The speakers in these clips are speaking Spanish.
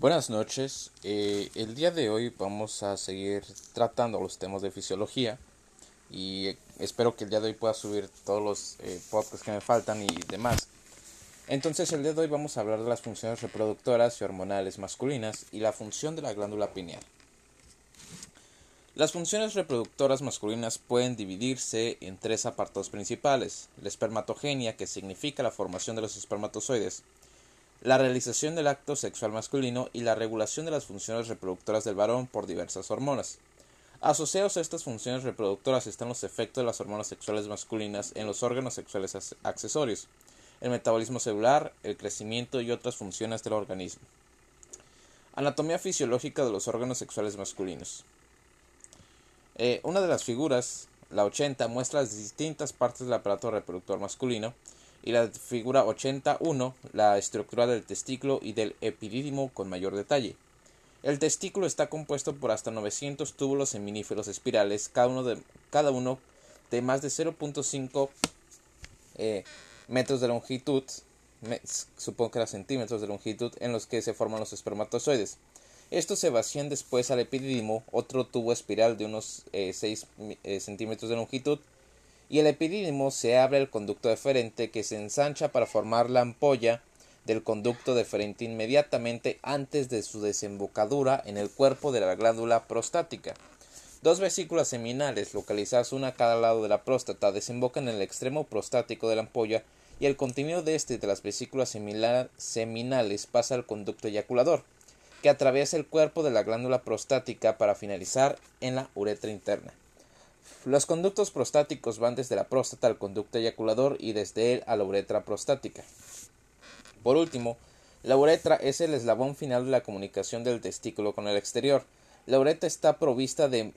Buenas noches. Eh, el día de hoy vamos a seguir tratando los temas de fisiología y espero que el día de hoy pueda subir todos los eh, podcasts que me faltan y demás. Entonces el día de hoy vamos a hablar de las funciones reproductoras y hormonales masculinas y la función de la glándula pineal. Las funciones reproductoras masculinas pueden dividirse en tres apartados principales. La espermatogenia, que significa la formación de los espermatozoides, la realización del acto sexual masculino y la regulación de las funciones reproductoras del varón por diversas hormonas. Asociados a estas funciones reproductoras están los efectos de las hormonas sexuales masculinas en los órganos sexuales accesorios, el metabolismo celular, el crecimiento y otras funciones del organismo. Anatomía fisiológica de los órganos sexuales masculinos. Eh, una de las figuras, la 80, muestra las distintas partes del aparato reproductor masculino, y la figura 81 la estructura del testículo y del epidídimo con mayor detalle. El testículo está compuesto por hasta 900 túbulos seminíferos espirales, cada uno de, cada uno de más de 0.5 eh, metros de longitud, supongo que era centímetros de longitud, en los que se forman los espermatozoides. Estos se vacían después al epidídimo, otro tubo espiral de unos 6 eh, eh, centímetros de longitud, y el epidídimo se abre el conducto deferente que se ensancha para formar la ampolla del conducto deferente inmediatamente antes de su desembocadura en el cuerpo de la glándula prostática. Dos vesículas seminales, localizadas una a cada lado de la próstata, desembocan en el extremo prostático de la ampolla y el contenido de este de las vesículas seminales pasa al conducto eyaculador, que atraviesa el cuerpo de la glándula prostática para finalizar en la uretra interna. Los conductos prostáticos van desde la próstata al conducto eyaculador y desde él a la uretra prostática. Por último, la uretra es el eslabón final de la comunicación del testículo con el exterior. La uretra está provista de,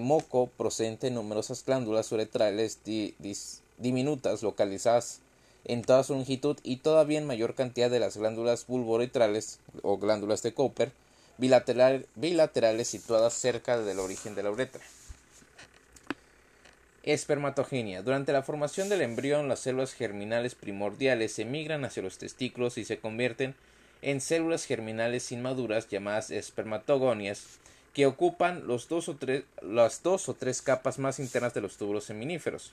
moco procedente de numerosas glándulas uretrales diminutas localizadas en toda su longitud y todavía en mayor cantidad de las glándulas bulbouretrales o glándulas de Cooper bilaterales situadas cerca del origen de la uretra. Espermatogenia. Durante la formación del embrión, las células germinales primordiales emigran hacia los testículos y se convierten en células germinales inmaduras llamadas espermatogonias, que ocupan dos o las dos o tres capas más internas de los túbulos seminíferos.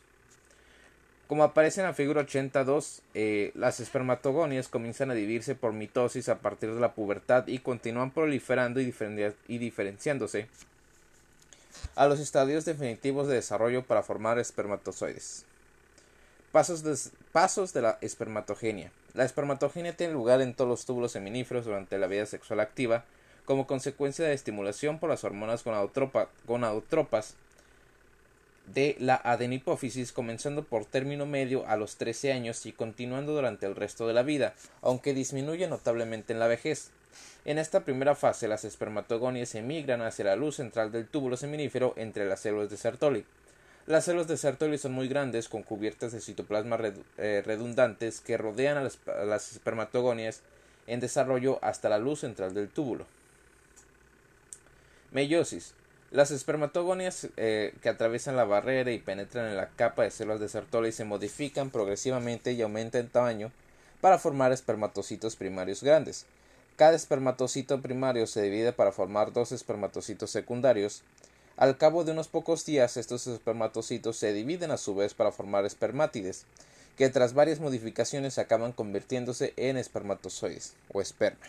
Como aparece en la figura 82, eh, las espermatogonias comienzan a dividirse por mitosis a partir de la pubertad y continúan proliferando y diferenciándose a los estadios definitivos de desarrollo para formar espermatozoides. Pasos de, pasos de la espermatogenia. La espermatogenia tiene lugar en todos los túbulos seminíferos durante la vida sexual activa como consecuencia de estimulación por las hormonas gonadotropas de la adenipófisis comenzando por término medio a los 13 años y continuando durante el resto de la vida, aunque disminuye notablemente en la vejez. En esta primera fase, las espermatogonias emigran hacia la luz central del túbulo seminífero entre las células de Sertoli. Las células de Sertoli son muy grandes, con cubiertas de citoplasma eh, redundantes que rodean a las, espermatogonias en desarrollo hasta la luz central del túbulo. Meiosis. Las espermatogonias eh, que atraviesan la barrera y penetran en la capa de células de Sertoli se modifican progresivamente y aumentan en tamaño para formar espermatocitos primarios grandes. Cada espermatocito primario se divide para formar dos espermatocitos secundarios. Al cabo de unos pocos días, estos espermatocitos se dividen a su vez para formar espermátides, que tras varias modificaciones acaban convirtiéndose en espermatozoides o esperma.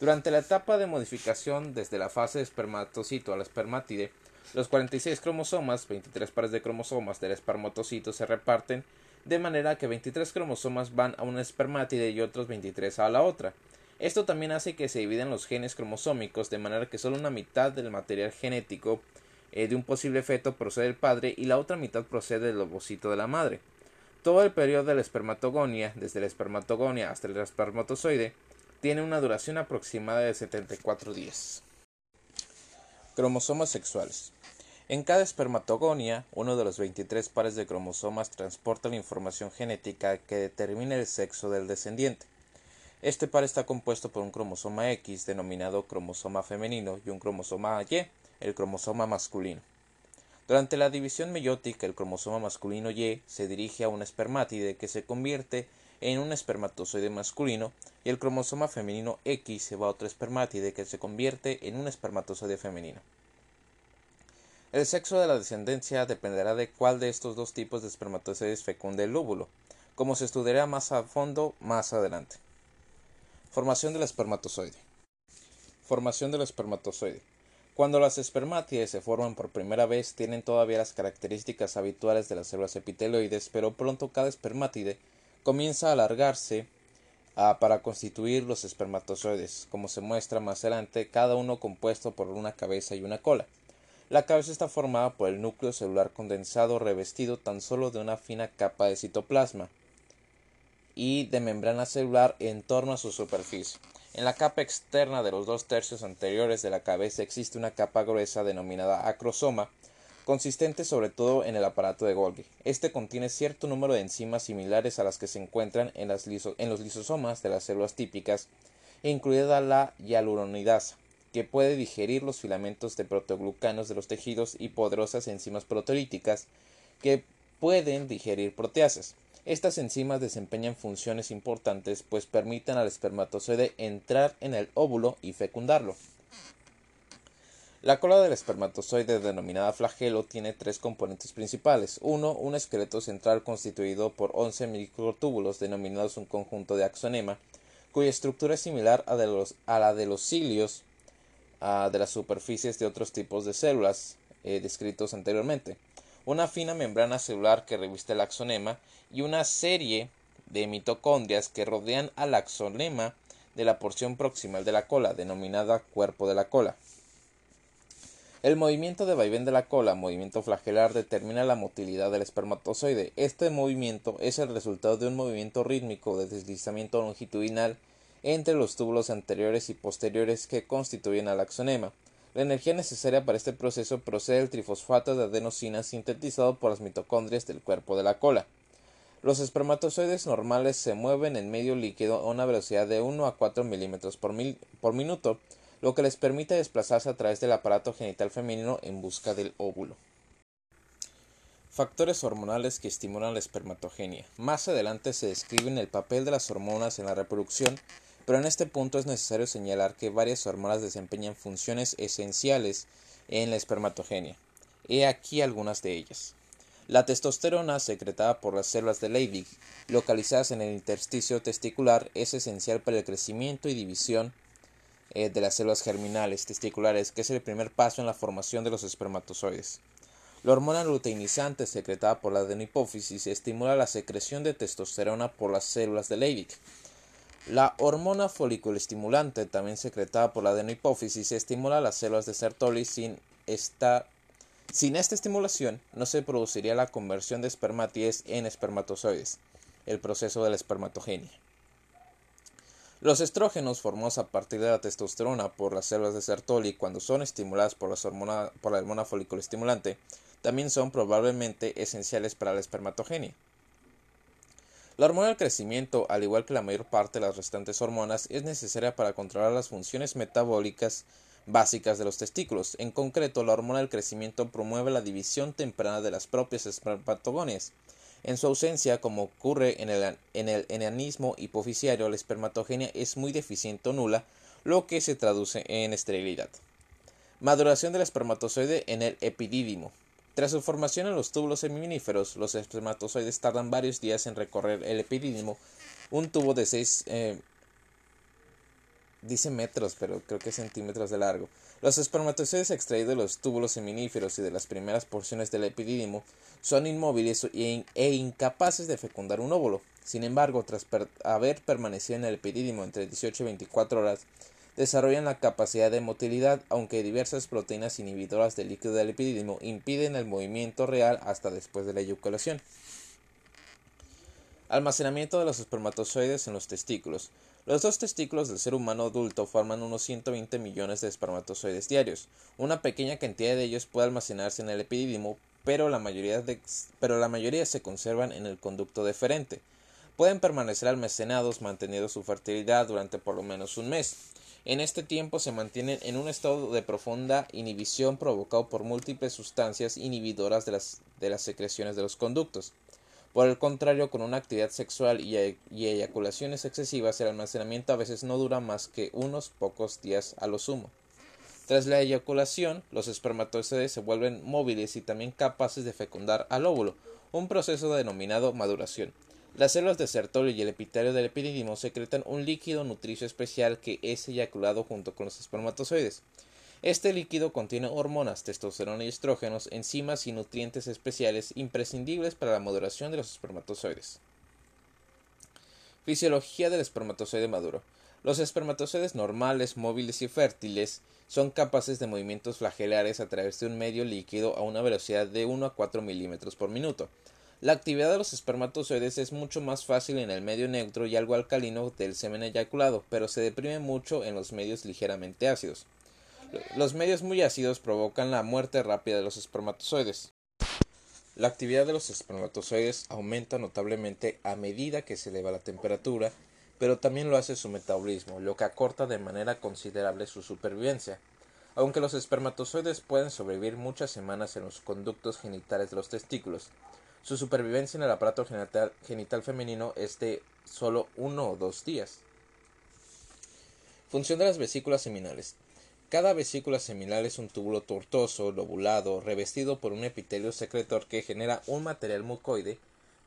Durante la etapa de modificación desde la fase de espermatocito a la espermátide, los 46 cromosomas, 23 pares de cromosomas del espermatocito se reparten de manera que 23 cromosomas van a una espermátide y otros 23 a la otra. Esto también hace que se dividen los genes cromosómicos de manera que solo una mitad del material genético eh, de un posible feto procede del padre y la otra mitad procede del ovocito de la madre. Todo el periodo de la espermatogonia, desde la espermatogonia hasta el espermatozoide, tiene una duración aproximada de 74 días. Cromosomas sexuales. En cada espermatogonia, uno de los 23 pares de cromosomas transporta la información genética que determina el sexo del descendiente. Este par está compuesto por un cromosoma X denominado cromosoma femenino y un cromosoma Y, el cromosoma masculino. Durante la división meiótica, el cromosoma masculino Y se dirige a una espermátide que se convierte en un espermatozoide masculino y el cromosoma femenino X se va a otro espermátide que se convierte en un espermatozoide femenino. El sexo de la descendencia dependerá de cuál de estos dos tipos de espermatozoides fecunde el óvulo, como se estudiará más a fondo más adelante. Formación del espermatozoide. Formación del espermatozoide. Cuando las espermátides se forman por primera vez tienen todavía las características habituales de las células epiteloides, pero pronto cada espermátide comienza a alargarse ah, para constituir los espermatozoides, como se muestra más adelante, cada uno compuesto por una cabeza y una cola. La cabeza está formada por el núcleo celular condensado revestido tan solo de una fina capa de citoplasma y de membrana celular en torno a su superficie. En la capa externa de los dos tercios anteriores de la cabeza existe una capa gruesa denominada acrosoma, consistente sobre todo en el aparato de Golgi. Este contiene cierto número de enzimas similares a las que se encuentran en, los lisosomas de las células típicas, incluida la hialuronidasa, que puede digerir los filamentos de proteoglucanos de los tejidos y poderosas enzimas proteolíticas que pueden digerir proteasas. Estas enzimas desempeñan funciones importantes pues permiten al espermatozoide entrar en el óvulo y fecundarlo. La cola del espermatozoide denominada flagelo tiene tres componentes principales. Uno, un esqueleto central constituido por 11 microtúbulos denominados un conjunto de axonema, cuya estructura es similar a, la de los cilios ah, de las superficies de otros tipos de células eh, descritos anteriormente una fina membrana celular que reviste el axonema y una serie de mitocondrias que rodean al axonema de la porción proximal de la cola, denominada cuerpo de la cola. El movimiento de vaivén de la cola, movimiento flagelar, determina la motilidad del espermatozoide. Este movimiento es el resultado de un movimiento rítmico de deslizamiento longitudinal entre los túbulos anteriores y posteriores que constituyen al axonema. La energía necesaria para este proceso procede del trifosfato de adenosina sintetizado por las mitocondrias del cuerpo de la cola. Los espermatozoides normales se mueven en medio líquido a una velocidad de 1 a 4 milímetros por, por minuto, lo que les permite desplazarse a través del aparato genital femenino en busca del óvulo. Factores hormonales que estimulan la espermatogenia. Más adelante se describen el papel de las hormonas en la reproducción pero en este punto es necesario señalar que varias hormonas desempeñan funciones esenciales en la espermatogenia. He aquí algunas de ellas. La testosterona, secretada por las células de Leydig, localizadas en el intersticio testicular, es esencial para el crecimiento y división eh, de las células germinales testiculares, que es el primer paso en la formación de los espermatozoides. La hormona luteinizante, secretada por la adenohipófisis, estimula la secreción de testosterona por las células de Leydig. La hormona foliculoestimulante, también secretada por la adenohipófisis, estimula las células de Sertoli sin esta sin esta estimulación no se produciría la conversión de espermátides en espermatozoides, el proceso de la espermatogenia. Los estrógenos formados a partir de la testosterona por las células de Sertoli cuando son estimuladas por, por la hormona foliculoestimulante también son probablemente esenciales para la espermatogenia. La hormona del crecimiento, al igual que la mayor parte de las restantes hormonas, es necesaria para controlar las funciones metabólicas básicas de los testículos. En concreto, la hormona del crecimiento promueve la división temprana de las propias espermatogonias. En su ausencia, como ocurre en el, en el enanismo hipoficiario, la espermatogenia es muy deficiente o nula, lo que se traduce en esterilidad. Maduración del espermatozoide en el epidídimo. Tras su formación en los túbulos seminíferos, los espermatozoides tardan varios días en recorrer el epidídimo, un tubo de 6 eh, dice metros, pero creo que centímetros de largo. Los espermatozoides extraídos de los túbulos seminíferos y de las primeras porciones del epidídimo son inmóviles e, incapaces de fecundar un óvulo. Sin embargo, tras haber permanecido en el epidídimo entre 18 y 24 horas, desarrollan la capacidad de motilidad, aunque diversas proteínas inhibidoras del líquido del epidídimo impiden el movimiento real hasta después de la eyaculación. Almacenamiento de los espermatozoides en los testículos. Los dos testículos del ser humano adulto forman unos 120 millones de espermatozoides diarios. Una pequeña cantidad de ellos puede almacenarse en el epidídimo, pero la mayoría, se conservan en el conducto deferente. Pueden permanecer almacenados manteniendo su fertilidad durante por lo menos un mes. En este tiempo se mantienen en un estado de profunda inhibición provocado por múltiples sustancias inhibidoras de las secreciones de los conductos. Por el contrario, con una actividad sexual y, eyaculaciones excesivas, el almacenamiento a veces no dura más que unos pocos días a lo sumo. Tras la eyaculación, los espermatozoides se vuelven móviles y también capaces de fecundar al óvulo, un proceso denominado maduración. Las células de Sertolio y el epitelio del epididimo secretan un líquido nutricio especial que es eyaculado junto con los espermatozoides. Este líquido contiene hormonas, testosterona y estrógenos, enzimas y nutrientes especiales imprescindibles para la maduración de los espermatozoides. Fisiología del espermatozoide maduro. Los espermatozoides normales, móviles y fértiles son capaces de movimientos flagelares a través de un medio líquido a una velocidad de 1 a 4 milímetros por minuto. La actividad de los espermatozoides es mucho más fácil en el medio neutro y algo alcalino del semen eyaculado, pero se deprime mucho en los medios ligeramente ácidos. Los medios muy ácidos provocan la muerte rápida de los espermatozoides. La actividad de los espermatozoides aumenta notablemente a medida que se eleva la temperatura, pero también lo hace su metabolismo, lo que acorta de manera considerable su supervivencia. Aunque los espermatozoides pueden sobrevivir muchas semanas en los conductos genitales de los testículos, su supervivencia en el aparato genital, femenino es de solo uno o dos días. Función de las vesículas seminales. Cada vesícula seminal es un túbulo tortuoso, lobulado, revestido por un epitelio secretor que genera un material mucoide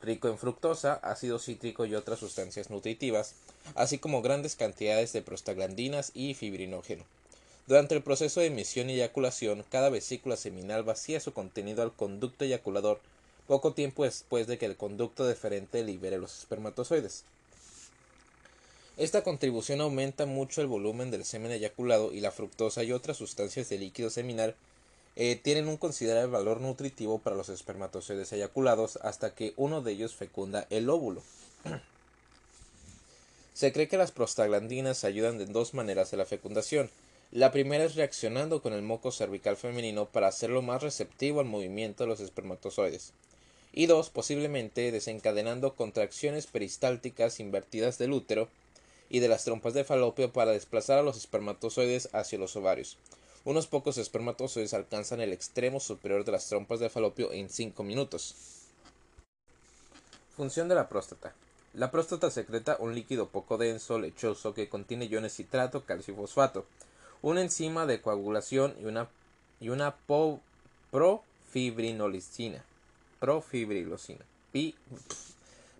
rico en fructosa, ácido cítrico y otras sustancias nutritivas, así como grandes cantidades de prostaglandinas y fibrinógeno. Durante el proceso de emisión y eyaculación, cada vesícula seminal vacía su contenido al conducto eyaculador poco tiempo después de que el conducto deferente libere los espermatozoides. Esta contribución aumenta mucho el volumen del semen eyaculado y la fructosa y otras sustancias del líquido seminal eh, tienen un considerable valor nutritivo para los espermatozoides eyaculados hasta que uno de ellos fecunda el óvulo. Se cree que las prostaglandinas ayudan de dos maneras a la fecundación. La primera es reaccionando con el moco cervical femenino para hacerlo más receptivo al movimiento de los espermatozoides. Y dos, posiblemente desencadenando contracciones peristálticas invertidas del útero y de las trompas de falopio para desplazar a los espermatozoides hacia los ovarios. Unos pocos espermatozoides alcanzan el extremo superior de las trompas de falopio en 5 minutos. Función de la próstata. La próstata secreta un líquido poco denso, lechoso, que contiene iones citrato, calcio y fosfato, una enzima de coagulación y una, y una profibrinolizina. Profibrilosina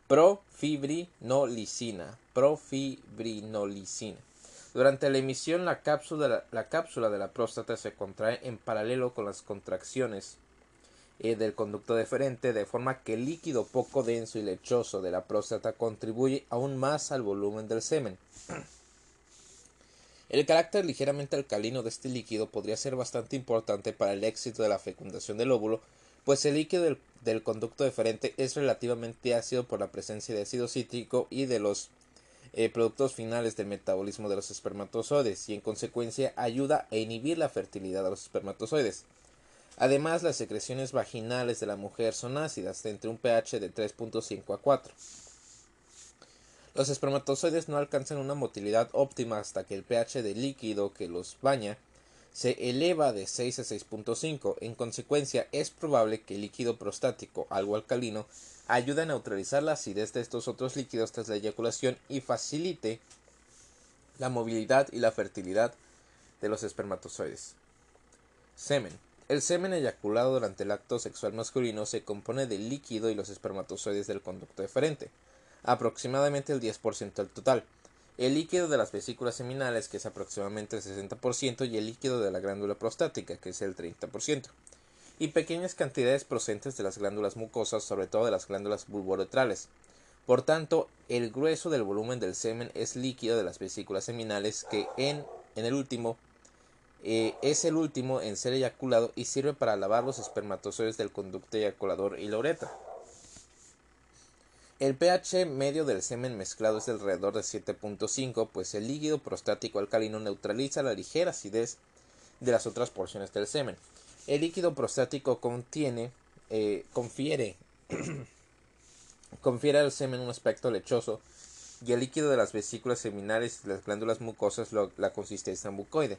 profibrinolicina, profibrinolicina. Durante la emisión la cápsula, de la, cápsula de la próstata se contrae en paralelo con las contracciones eh, del conducto deferente, de forma que el líquido poco denso y lechoso de la próstata contribuye aún más al volumen del semen. El carácter ligeramente alcalino de este líquido podría ser bastante importante para el éxito de la fecundación del óvulo, pues el líquido del, conducto deferente es relativamente ácido por la presencia de ácido cítrico y de los eh, productos finales del metabolismo de los espermatozoides y en consecuencia ayuda a inhibir la fertilidad de los espermatozoides. Además, las secreciones vaginales de la mujer son ácidas, entre un pH de 3.5 a 4. Los espermatozoides no alcanzan una motilidad óptima hasta que el pH del líquido que los baña se eleva de 6 a 6.5. En consecuencia, es probable que el líquido prostático, algo alcalino, ayude a neutralizar la acidez de estos otros líquidos tras la eyaculación y facilite la movilidad y la fertilidad de los espermatozoides. Semen. El semen eyaculado durante el acto sexual masculino se compone del líquido y los espermatozoides del conducto deferente, aproximadamente el 10% del total el líquido de las vesículas seminales, que es aproximadamente el 60%, y el líquido de la glándula prostática, que es el 30%, y pequeñas cantidades procedentes de las glándulas mucosas, sobre todo de las glándulas bulbouretrales. Por tanto, el grueso del volumen del semen es líquido de las vesículas seminales, que en, en el último eh, es el último en ser eyaculado y sirve para lavar los espermatozoides del conducto eyaculador y la uretra. El pH medio del semen mezclado es de alrededor de 7.5, pues el líquido prostático alcalino neutraliza la ligera acidez de las otras porciones del semen. El líquido prostático contiene, eh, confiere, confiere al semen un aspecto lechoso y el líquido de las vesículas seminales y las glándulas mucosas la consistencia mucoide.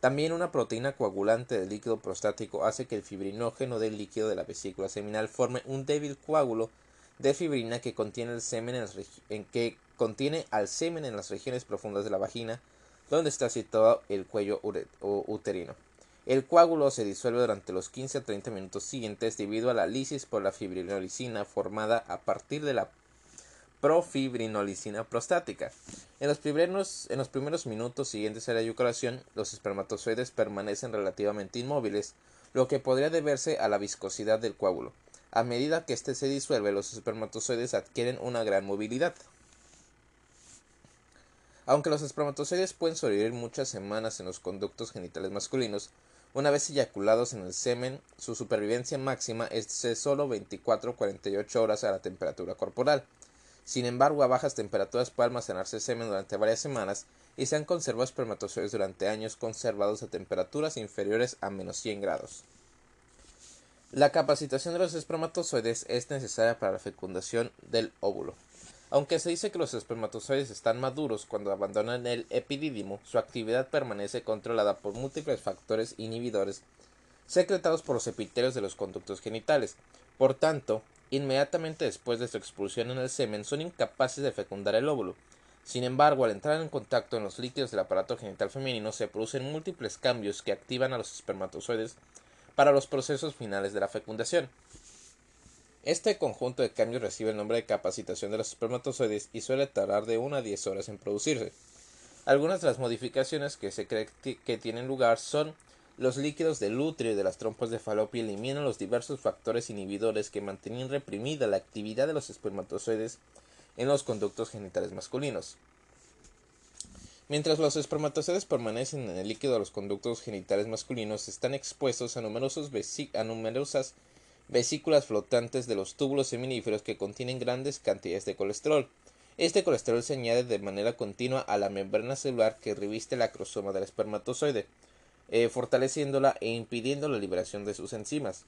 También una proteína coagulante del líquido prostático hace que el fibrinógeno del líquido de la vesícula seminal forme un débil coágulo de fibrina que contiene, el semen en, que contiene al semen en las regiones profundas de la vagina, donde está situado el cuello uterino. El coágulo se disuelve durante los 15 a 30 minutos siguientes debido a la lisis por la fibrinolicina formada a partir de la profibrinolizina prostática. En los, primeros, en los primeros minutos siguientes a la eyaculación, los espermatozoides permanecen relativamente inmóviles, lo que podría deberse a la viscosidad del coágulo. A medida que éste se disuelve, los espermatozoides adquieren una gran movilidad. Aunque los espermatozoides pueden sobrevivir muchas semanas en los conductos genitales masculinos, una vez eyaculados en el semen, su supervivencia máxima es de solo 24-48 horas a la temperatura corporal. Sin embargo, a bajas temperaturas puede almacenarse semen durante varias semanas y se han conservado espermatozoides durante años conservados a temperaturas inferiores a menos 100 grados. La capacitación de los espermatozoides es necesaria para la fecundación del óvulo. Aunque se dice que los espermatozoides están maduros cuando abandonan el epidídimo, su actividad permanece controlada por múltiples factores inhibidores secretados por los epitelios de los conductos genitales. Por tanto, Inmediatamente después de su expulsión en el semen son incapaces de fecundar el óvulo. Sin embargo, al entrar en contacto en los líquidos del aparato genital femenino se producen múltiples cambios que activan a los espermatozoides para los procesos finales de la fecundación. Este conjunto de cambios recibe el nombre de capacitación de los espermatozoides y suele tardar de 1 a 10 horas en producirse. Algunas de las modificaciones que se cree que tienen lugar son los líquidos del útero y de las trompas de falopio eliminan los diversos factores inhibidores que mantenían reprimida la actividad de los espermatozoides en los conductos genitales masculinos. Mientras los espermatozoides permanecen en el líquido los conductos genitales masculinos, están expuestos a, numerosas vesículas flotantes de los túbulos seminíferos que contienen grandes cantidades de colesterol. Este colesterol se añade de manera continua a la membrana celular que reviste el acrosoma del espermatozoide. Eh, fortaleciéndola e impidiendo la liberación de sus enzimas.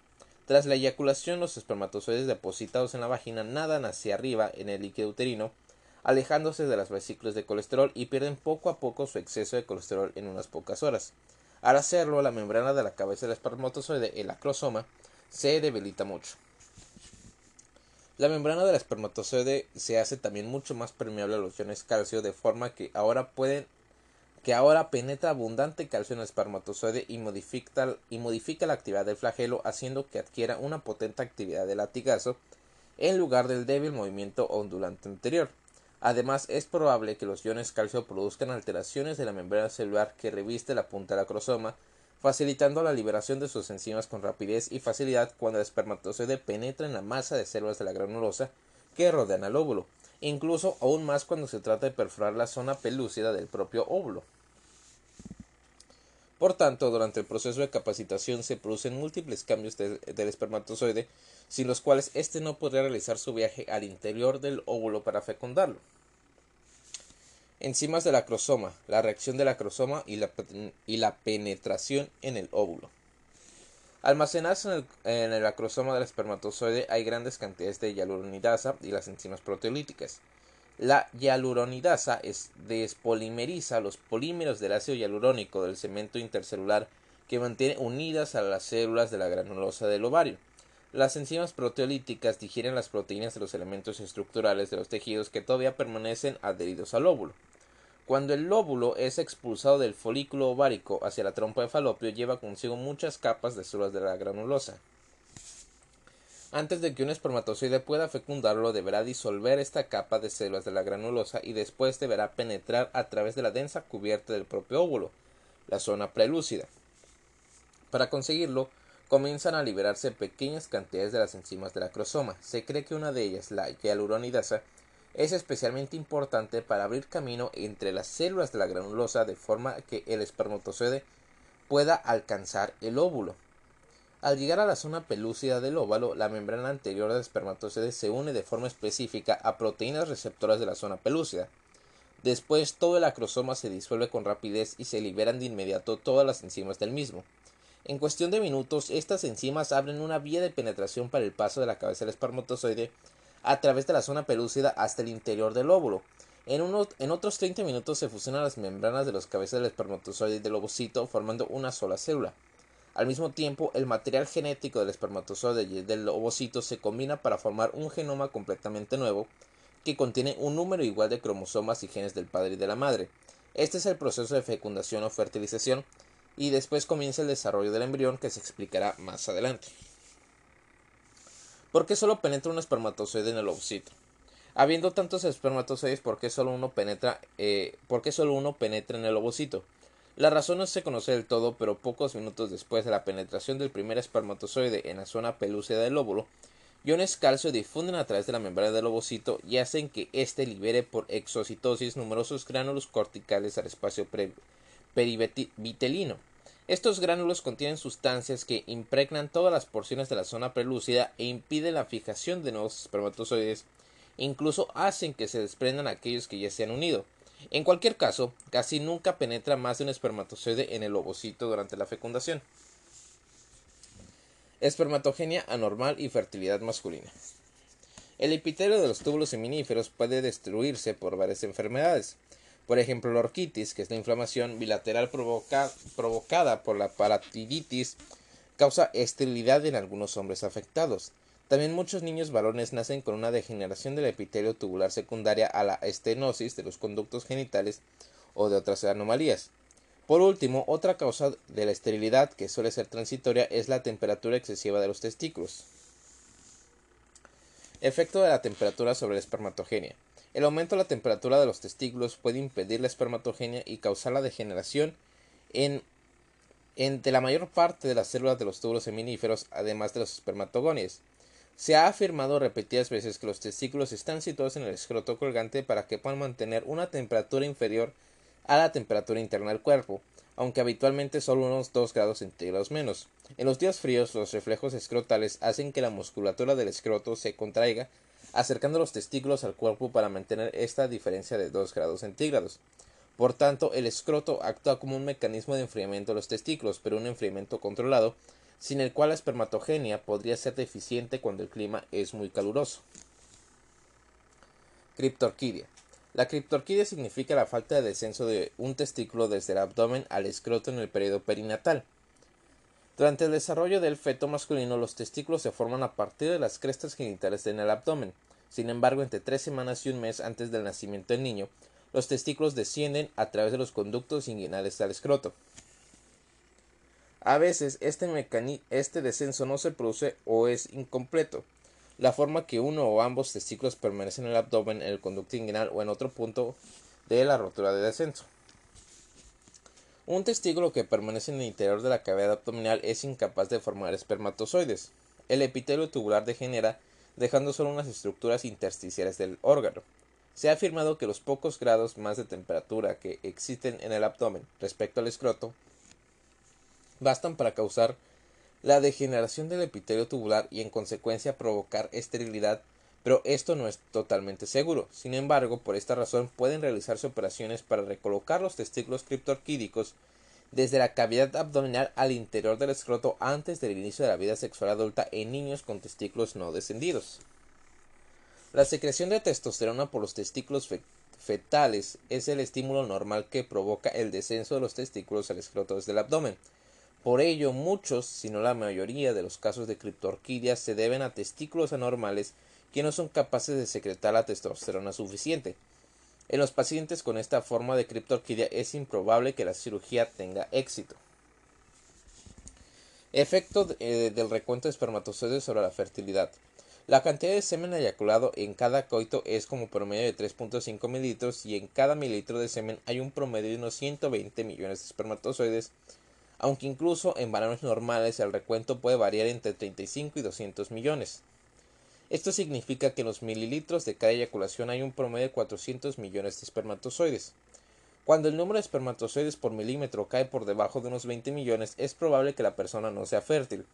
Tras la eyaculación, los espermatozoides depositados en la vagina nadan hacia arriba en el líquido uterino, alejándose de las vesículas de colesterol y pierden poco a poco su exceso de colesterol en unas pocas horas. Al hacerlo, la membrana de la cabeza del espermatozoide, el acrosoma, se debilita mucho. La membrana del espermatozoide se hace también mucho más permeable a los iones calcio de forma que ahora pueden que ahora penetra abundante calcio en el espermatozoide y modifica, y modifica la actividad del flagelo, haciendo que adquiera una potente actividad de latigazo en lugar del débil movimiento ondulante anterior. Además, es probable que los iones calcio produzcan alteraciones de la membrana celular que reviste la punta del acrosoma, facilitando la liberación de sus enzimas con rapidez y facilidad cuando el espermatozoide penetra en la masa de células de la granulosa que rodean al óvulo incluso aún más cuando se trata de perforar la zona pelúcida del propio óvulo. Por tanto, durante el proceso de capacitación se producen múltiples cambios del espermatozoide, sin los cuales éste no podría realizar su viaje al interior del óvulo para fecundarlo. Enzimas del acrosoma, la reacción del acrosoma y la, y la penetración en el óvulo. Almacenadas en el, acrosoma del espermatozoide hay grandes cantidades de hialuronidasa y las enzimas proteolíticas. La hialuronidasa despolimeriza los polímeros del ácido hialurónico del cemento intercelular que mantiene unidas a las células de la granulosa del ovario. Las enzimas proteolíticas digieren las proteínas de los elementos estructurales de los tejidos que todavía permanecen adheridos al óvulo. Cuando el óvulo es expulsado del folículo ovárico hacia la trompa de falopio, lleva consigo muchas capas de células de la granulosa. Antes de que un espermatozoide pueda fecundarlo, deberá disolver esta capa de células de la granulosa y después deberá penetrar a través de la densa cubierta del propio óvulo, la zona prelúcida. Para conseguirlo, comienzan a liberarse pequeñas cantidades de las enzimas del acrosoma. Se cree que una de ellas, la hialuronidasa, es especialmente importante para abrir camino entre las células de la granulosa de forma que el espermatozoide pueda alcanzar el óvulo. Al llegar a la zona pelúcida del óvalo, la membrana anterior del espermatozoide se une de forma específica a proteínas receptoras de la zona pelúcida. Después todo el acrosoma se disuelve con rapidez y se liberan de inmediato todas las enzimas del mismo. En cuestión de minutos, estas enzimas abren una vía de penetración para el paso de la cabeza del espermatozoide a través de la zona pelúcida hasta el interior del óvulo. En, en otros 30 minutos se fusionan las membranas de los cabezas del espermatozoide y del ovocito formando una sola célula. Al mismo tiempo, el material genético del espermatozoide y del ovocito se combina para formar un genoma completamente nuevo que contiene un número igual de cromosomas y genes del padre y de la madre. Este es el proceso de fecundación o fertilización y después comienza el desarrollo del embrión que se explicará más adelante. ¿Por qué solo penetra un espermatozoide en el ovocito? Habiendo tantos espermatozoides, ¿por qué solo uno penetra, eh, ¿por qué solo uno penetra en el ovocito? La razón no se conoce del todo, pero pocos minutos después de la penetración del primer espermatozoide en la zona pelúcida del óvulo, iones calcio difunden a través de la membrana del ovocito y hacen que éste libere por exocitosis numerosos gránulos corticales al espacio perivitelino. Estos gránulos contienen sustancias que impregnan todas las porciones de la zona prelúcida e impiden la fijación de nuevos espermatozoides, incluso hacen que se desprendan aquellos que ya se han unido. En cualquier caso, casi nunca penetra más de un espermatozoide en el ovocito durante la fecundación. Espermatogenia anormal y fertilidad masculina. El epitelio de los túbulos seminíferos puede destruirse por varias enfermedades. Por ejemplo, la orquitis, que es la inflamación bilateral provocada por la paratiditis, causa esterilidad en algunos hombres afectados. También muchos niños varones nacen con una degeneración del epitelio tubular secundaria a la estenosis de los conductos genitales o de otras anomalías. Por último, otra causa de la esterilidad que suele ser transitoria es la temperatura excesiva de los testículos. Efecto de la temperatura sobre la espermatogenia. El aumento de la temperatura de los testículos puede impedir la espermatogenia y causar la degeneración en, de la mayor parte de las células de los túbulos seminíferos, además de los espermatogonies. Se ha afirmado repetidas veces que los testículos están situados en el escroto colgante para que puedan mantener una temperatura inferior a la temperatura interna del cuerpo, aunque habitualmente solo unos 2 grados centígrados menos. En los días fríos, los reflejos escrotales hacen que la musculatura del escroto se contraiga acercando los testículos al cuerpo para mantener esta diferencia de 2 grados centígrados. Por tanto, el escroto actúa como un mecanismo de enfriamiento de los testículos, pero un enfriamiento controlado, sin el cual la espermatogenia podría ser deficiente cuando el clima es muy caluroso. Criptorquidia. La criptorquidia significa la falta de descenso de un testículo desde el abdomen al escroto en el periodo perinatal. Durante el desarrollo del feto masculino, los testículos se forman a partir de las crestas genitales en el abdomen. Sin embargo, entre tres semanas y un mes antes del nacimiento del niño, los testículos descienden a través de los conductos inguinales al escroto. A veces este, este descenso no se produce o es incompleto, la forma que uno o ambos testículos permanecen en el abdomen, en el conducto inguinal o en otro punto de la rotura de descenso. Un testículo que permanece en el interior de la cavidad abdominal es incapaz de formar espermatozoides. El epitelio tubular degenera, dejando solo unas estructuras intersticiales del órgano. Se ha afirmado que los pocos grados más de temperatura que existen en el abdomen respecto al escroto bastan para causar la degeneración del epitelio tubular y en consecuencia provocar esterilidad pero esto no es totalmente seguro. Sin embargo, por esta razón pueden realizarse operaciones para recolocar los testículos criptorquídicos desde la cavidad abdominal al interior del escroto antes del inicio de la vida sexual adulta en niños con testículos no descendidos. La secreción de testosterona por los testículos fetales es el estímulo normal que provoca el descenso de los testículos al escroto desde el abdomen. Por ello, muchos, si no la mayoría de los casos de criptorquidia se deben a testículos anormales que no son capaces de secretar la testosterona suficiente. En los pacientes con esta forma de criptorquidia es improbable que la cirugía tenga éxito. Efecto eh, del recuento de espermatozoides sobre la fertilidad. La cantidad de semen eyaculado en cada coito es como promedio de 3.5 mililitros y en cada mililitro de semen hay un promedio de unos 120 millones de espermatozoides, aunque incluso en varones normales el recuento puede variar entre 35 y 200 millones. Esto significa que en los mililitros de cada eyaculación hay un promedio de 400 millones de espermatozoides. Cuando el número de espermatozoides por milímetro cae por debajo de unos 20 millones, es probable que la persona no sea fértil.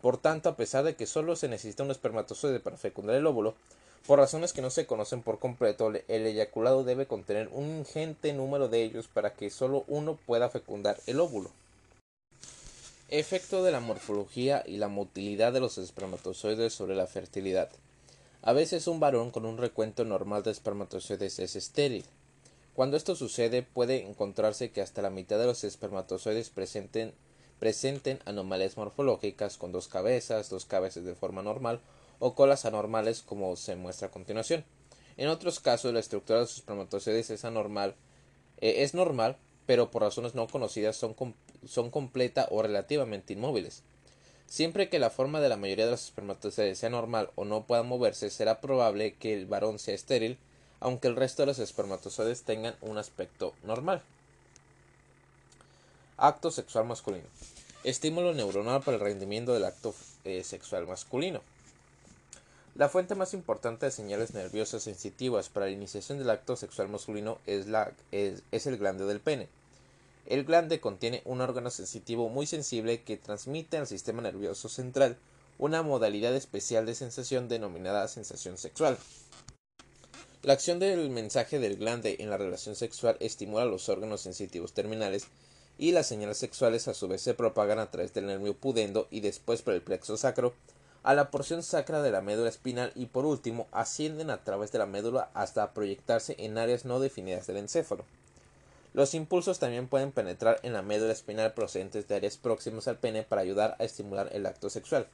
Por tanto, a pesar de que solo se necesita un espermatozoide para fecundar el óvulo, por razones que no se conocen por completo, el eyaculado debe contener un ingente número de ellos para que solo uno pueda fecundar el óvulo. Efecto de la morfología y la motilidad de los espermatozoides sobre la fertilidad. A veces un varón con un recuento normal de espermatozoides es estéril. Cuando esto sucede puede encontrarse que hasta la mitad de los espermatozoides presenten presenten anomalías morfológicas con dos cabezas, dos cabezas de forma normal o colas anormales como se muestra a continuación. En otros casos, la estructura de los espermatozoides es anormal, eh, es normal, pero por razones no conocidas son, son completa o relativamente inmóviles. Siempre que la forma de la mayoría de los espermatozoides sea normal o no pueda moverse, será probable que el varón sea estéril, aunque el resto de los espermatozoides tengan un aspecto normal. Acto sexual masculino. Estímulo neuronal para el rendimiento del acto eh, sexual masculino. La fuente más importante de señales nerviosas sensitivas para la iniciación del acto sexual masculino es, la, es, el glande del pene. El glande contiene un órgano sensitivo muy sensible que transmite al sistema nervioso central una modalidad especial de sensación denominada sensación sexual. La acción del mensaje del glande en la relación sexual estimula los órganos sensitivos terminales y las señales sexuales a su vez se propagan a través del nervio pudendo y después por el plexo sacro a la porción sacra de la médula espinal y por último ascienden a través de la médula hasta proyectarse en áreas no definidas del encéfalo. Los impulsos también pueden penetrar en la médula espinal procedentes de áreas próximas al pene para ayudar a estimular el acto sexual.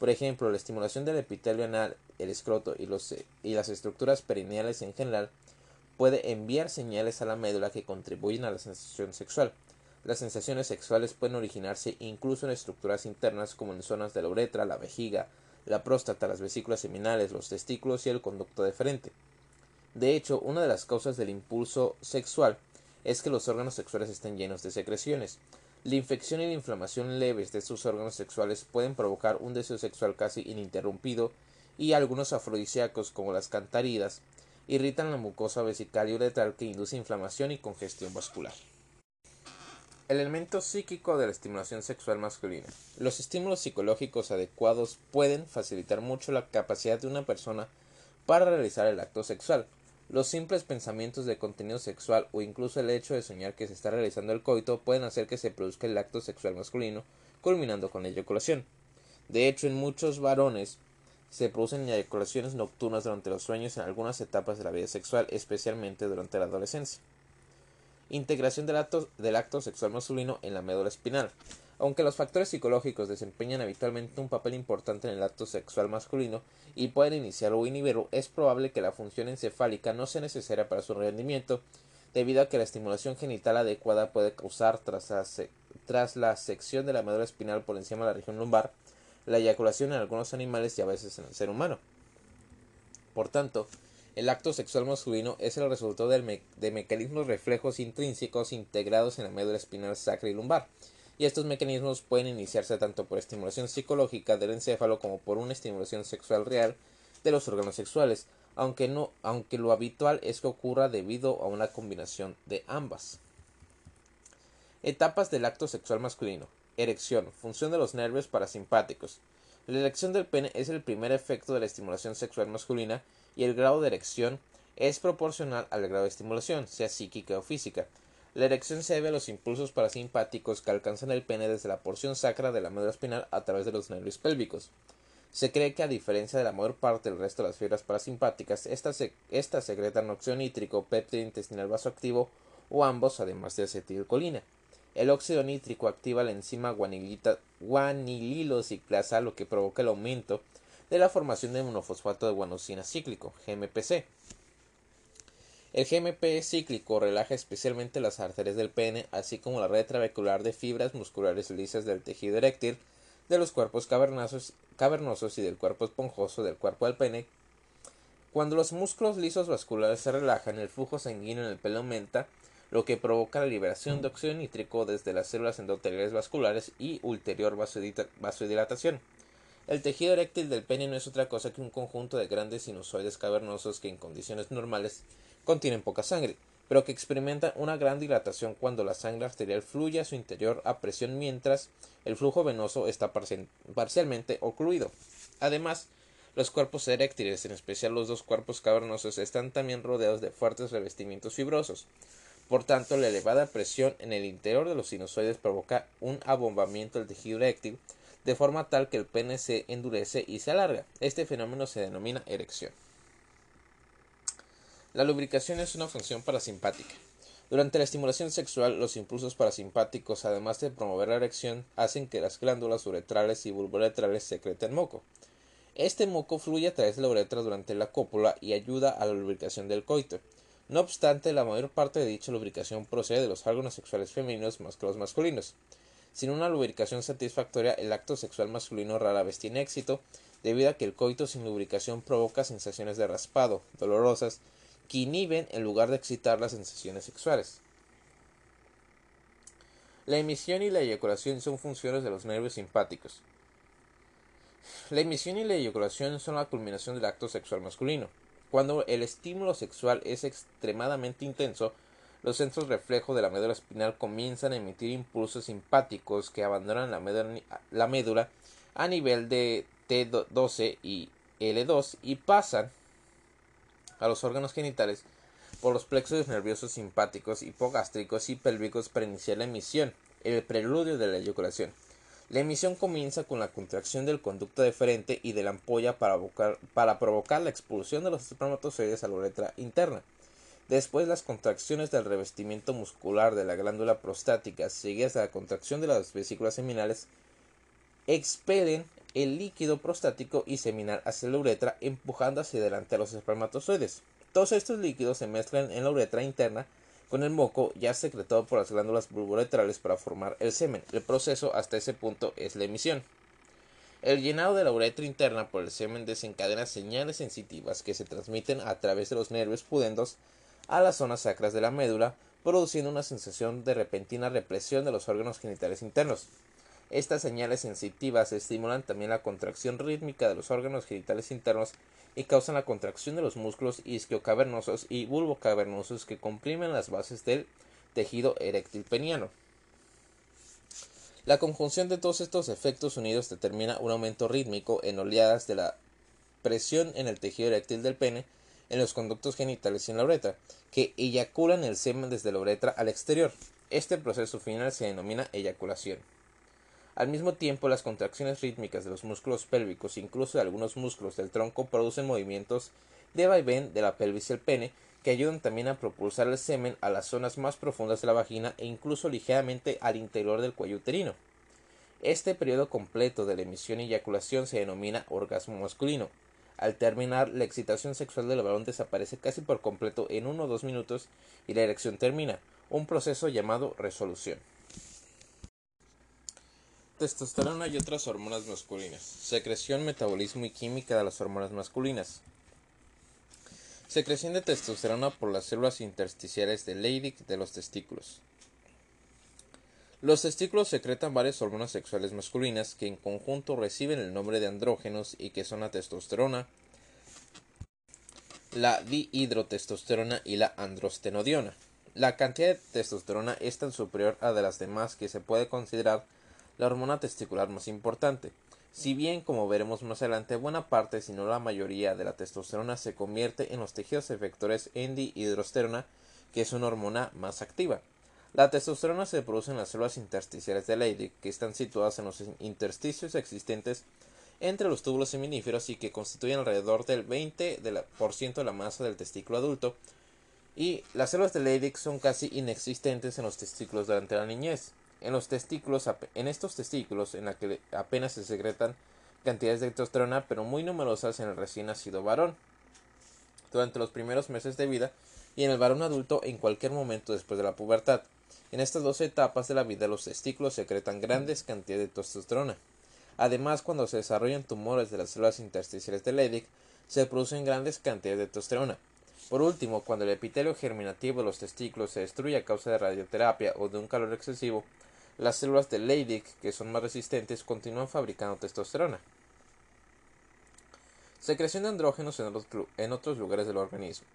Por ejemplo, la estimulación del epitelio anal, el escroto y, los, y las estructuras perineales en general puede enviar señales a la médula que contribuyen a la sensación sexual. Las sensaciones sexuales pueden originarse incluso en estructuras internas como en zonas de la uretra, la vejiga, la próstata, las vesículas seminales, los testículos y el conducto deferente. De hecho, una de las causas del impulso sexual es que los órganos sexuales estén llenos de secreciones. La infección y la inflamación leves de estos órganos sexuales pueden provocar un deseo sexual casi ininterrumpido y algunos afrodisíacos como las cantaridas irritan la mucosa vesical y uretral que induce inflamación y congestión vascular. El elemento psíquico de la estimulación sexual masculina. Los estímulos psicológicos adecuados pueden facilitar mucho la capacidad de una persona para realizar el acto sexual. Los simples pensamientos de contenido sexual o incluso el hecho de soñar que se está realizando el coito pueden hacer que se produzca el acto sexual masculino, culminando con la eyaculación. De hecho, en muchos varones se producen eyaculaciones nocturnas durante los sueños en algunas etapas de la vida sexual, especialmente durante la adolescencia. Integración del acto, del acto sexual masculino en la médula espinal. Aunque los factores psicológicos desempeñan habitualmente un papel importante en el acto sexual masculino y pueden iniciarlo o inhibirlo, es probable que la función encefálica no sea necesaria para su rendimiento, debido a que la estimulación genital adecuada puede causar, tras la, tras la sección de la médula espinal por encima de la región lumbar, la eyaculación en algunos animales y a veces en el ser humano. Por tanto, el acto sexual masculino es el resultado de mecanismos reflejos intrínsecos integrados en la médula espinal sacra y lumbar, y estos mecanismos pueden iniciarse tanto por estimulación psicológica del encéfalo como por una estimulación sexual real de los órganos sexuales, aunque, no, aunque lo habitual es que ocurra debido a una combinación de ambas. Etapas del acto sexual masculino. Erección, función de los nervios parasimpáticos. La erección del pene es el primer efecto de la estimulación sexual masculina y el grado de erección es proporcional al grado de estimulación, sea psíquica o física. La erección se debe a los impulsos parasimpáticos que alcanzan el pene desde la porción sacra de la médula espinal a través de los nervios pélvicos. Se cree que a diferencia de la mayor parte del resto de las fibras parasimpáticas, estas, secretan óxido nítrico, péptido intestinal vasoactivo o ambos, además de acetilcolina. El óxido nítrico activa la enzima guanililociclasa, lo que provoca el aumento de la formación de monofosfato de guanosina cíclico, GMPC. El GMP cíclico relaja especialmente las arterias del pene, así como la red trabecular de fibras musculares lisas del tejido eréctil, de los cuerpos cavernosos, cavernosos y del cuerpo esponjoso del cuerpo del pene. Cuando los músculos lisos vasculares se relajan, el flujo sanguíneo en el pelo aumenta, lo que provoca la liberación de óxido nítrico desde las células endoteliales vasculares y ulterior vasodilatación. El tejido eréctil del pene no es otra cosa que un conjunto de grandes sinusoides cavernosos que en condiciones normales contienen poca sangre, pero que experimentan una gran dilatación cuando la sangre arterial fluye a su interior a presión mientras el flujo venoso está parcialmente ocluido. Además, los cuerpos eréctiles, en especial los dos cuerpos cavernosos, están también rodeados de fuertes revestimientos fibrosos. Por tanto, la elevada presión en el interior de los sinusoides provoca un abombamiento del tejido eréctil, de forma tal que el pene se endurece y se alarga. Este fenómeno se denomina erección. La lubricación es una función parasimpática. Durante la estimulación sexual, los impulsos parasimpáticos, además de promover la erección, hacen que las glándulas uretrales y vulvoretrales secreten moco. Este moco fluye a través de la uretra durante la cópula y ayuda a la lubricación del coito. No obstante, la mayor parte de dicha lubricación procede de los órganos sexuales femeninos más que los masculinos. Sin una lubricación satisfactoria, el acto sexual masculino rara vez tiene éxito, debido a que el coito sin lubricación provoca sensaciones de raspado, dolorosas, que inhiben en lugar de excitar las sensaciones sexuales. La emisión y la eyaculación son funciones de los nervios simpáticos. La emisión y la eyaculación son la culminación del acto sexual masculino. Cuando el estímulo sexual es extremadamente intenso, los centros reflejo de la médula espinal comienzan a emitir impulsos simpáticos que abandonan la médula, la médula a nivel de T12 y L2 y pasan a los órganos genitales por los plexos nerviosos simpáticos, hipogástricos y pélvicos para iniciar la emisión, el preludio de la eyaculación. La emisión comienza con la contracción del conducto deferente y de la ampolla para, para provocar la expulsión de los espermatozoides a la uretra interna. Después las contracciones del revestimiento muscular de la glándula prostática, seguidas de la contracción de las vesículas seminales, expelen el líquido prostático y seminal hacia la uretra, empujando hacia adelante a los espermatozoides. Todos estos líquidos se mezclan en la uretra interna con el moco ya secretado por las glándulas vulvoretrales para formar el semen. El proceso hasta ese punto es la emisión. El llenado de la uretra interna por el semen desencadena señales sensitivas que se transmiten a través de los nervios pudendos a las zonas sacras de la médula, produciendo una sensación de repentina represión de los órganos genitales internos. Estas señales sensitivas estimulan también la contracción rítmica de los órganos genitales internos y causan la contracción de los músculos isquiocavernosos y bulbocavernosos que comprimen las bases del tejido eréctil peniano. La conjunción de todos estos efectos unidos determina un aumento rítmico en oleadas de la presión en el tejido eréctil del pene, en los conductos genitales y en la uretra, que eyaculan el semen desde la uretra al exterior. Este proceso final se denomina eyaculación. Al mismo tiempo, las contracciones rítmicas de los músculos pélvicos, incluso de algunos músculos del tronco, producen movimientos de vaivén de la pelvis y el pene, que ayudan también a propulsar el semen a las zonas más profundas de la vagina e incluso ligeramente al interior del cuello uterino. Este periodo completo de la emisión y eyaculación se denomina orgasmo masculino. Al terminar, la excitación sexual del varón desaparece casi por completo en uno o dos minutos y la erección termina, un proceso llamado resolución testosterona y otras hormonas masculinas. Secreción, metabolismo y química de las hormonas masculinas. Secreción de testosterona por las células intersticiales de Leydig de los testículos. Los testículos secretan varias hormonas sexuales masculinas que en conjunto reciben el nombre de andrógenos y que son la testosterona, la dihidrotestosterona y la androstenodiona. La cantidad de testosterona es tan superior a de las demás que se puede considerar la hormona testicular más importante. Si bien, como veremos más adelante, buena parte, si no la mayoría, de la testosterona se convierte en los tejidos efectores en dihidrosterona, que es una hormona más activa. La testosterona se produce en las células intersticiales de Leydig, que están situadas en los intersticios existentes entre los túbulos seminíferos y que constituyen alrededor del 20% de la, de la masa del testículo adulto. Y las células de Leydig son casi inexistentes en los testículos durante la niñez en los testículos, en estos testículos en la que apenas se secretan cantidades de testosterona, pero muy numerosas en el recién nacido varón durante los primeros meses de vida y en el varón adulto en cualquier momento después de la pubertad. En estas dos etapas de la vida los testículos secretan grandes cantidades de testosterona. Además, cuando se desarrollan tumores de las células intersticiales de Leydig, se producen grandes cantidades de testosterona. Por último, cuando el epitelio germinativo de los testículos se destruye a causa de radioterapia o de un calor excesivo, las células de Leydig, que son más resistentes, continúan fabricando testosterona. Secreción de andrógenos en, otros lugares del organismo.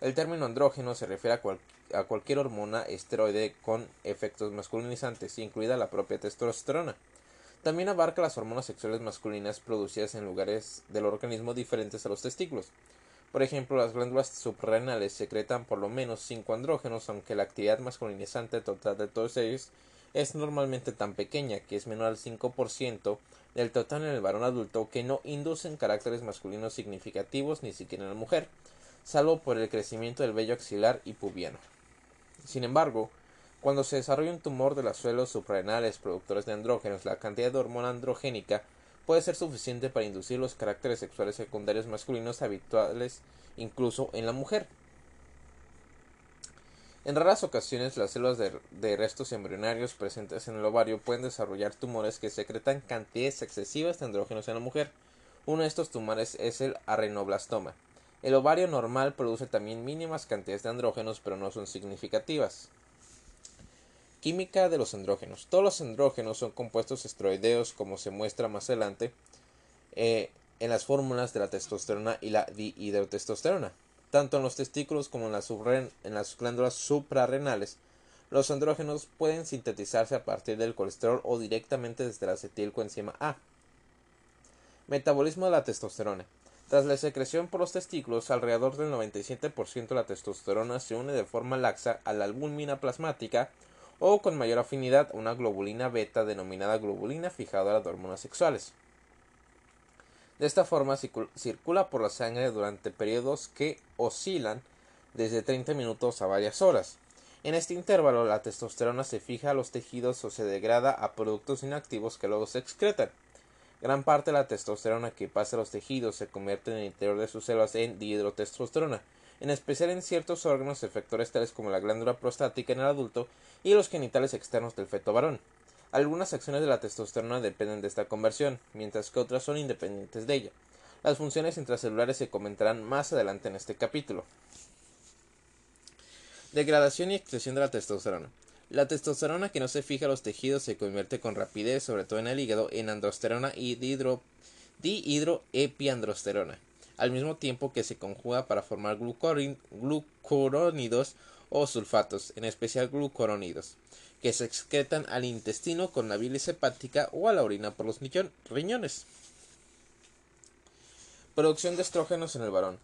El término andrógeno se refiere a, a, cualquier hormona esteroide con efectos masculinizantes, incluida la propia testosterona. También abarca las hormonas sexuales masculinas producidas en lugares del organismo diferentes a los testículos. Por ejemplo, las glándulas subrenales secretan por lo menos 5 andrógenos, aunque la actividad masculinizante total de todos ellos es normalmente tan pequeña que es menor al 5% del total en el varón adulto que no inducen caracteres masculinos significativos ni siquiera en la mujer, salvo por el crecimiento del vello axilar y pubiano. Sin embargo, cuando se desarrolla un tumor de las células suprarrenales productores de andrógenos, la cantidad de hormona androgénica puede ser suficiente para inducir los caracteres sexuales secundarios masculinos habituales incluso en la mujer. En raras ocasiones, las células de, restos embrionarios presentes en el ovario pueden desarrollar tumores que secretan cantidades excesivas de andrógenos en la mujer. Uno de estos tumores es el arrenoblastoma. El ovario normal produce también mínimas cantidades de andrógenos, pero no son significativas. Química de los andrógenos. Todos los andrógenos son compuestos esteroideos, como se muestra más adelante eh, en las fórmulas de la testosterona y la dihidrotestosterona. Tanto en los testículos como en las, glándulas suprarrenales, los andrógenos pueden sintetizarse a partir del colesterol o directamente desde la acetilcoenzima A. Metabolismo de la testosterona. Tras la secreción por los testículos, alrededor del 97% de la testosterona se une de forma laxa a la albúmina plasmática o con mayor afinidad a una globulina beta denominada globulina fijadora de hormonas sexuales. De esta forma circula por la sangre durante periodos que oscilan desde 30 minutos a varias horas. En este intervalo la testosterona se fija a los tejidos o se degrada a productos inactivos que luego se excretan. Gran parte de la testosterona que pasa a los tejidos se convierte en el interior de sus células en dihidrotestosterona, en especial en ciertos órganos efectores tales como la glándula prostática en el adulto y los genitales externos del feto varón. Algunas acciones de la testosterona dependen de esta conversión, mientras que otras son independientes de ella. Las funciones intracelulares se comentarán más adelante en este capítulo. Degradación y excreción de la testosterona. La testosterona que no se fija a los tejidos se convierte con rapidez, sobre todo en el hígado, en androsterona y dihidroepiandrosterona, al mismo tiempo que se conjuga para formar glucurónidos o sulfatos, en especial glucurónidos que se excretan al intestino con la bilis hepática o a la orina por los riñones. Producción de estrógenos en el varón.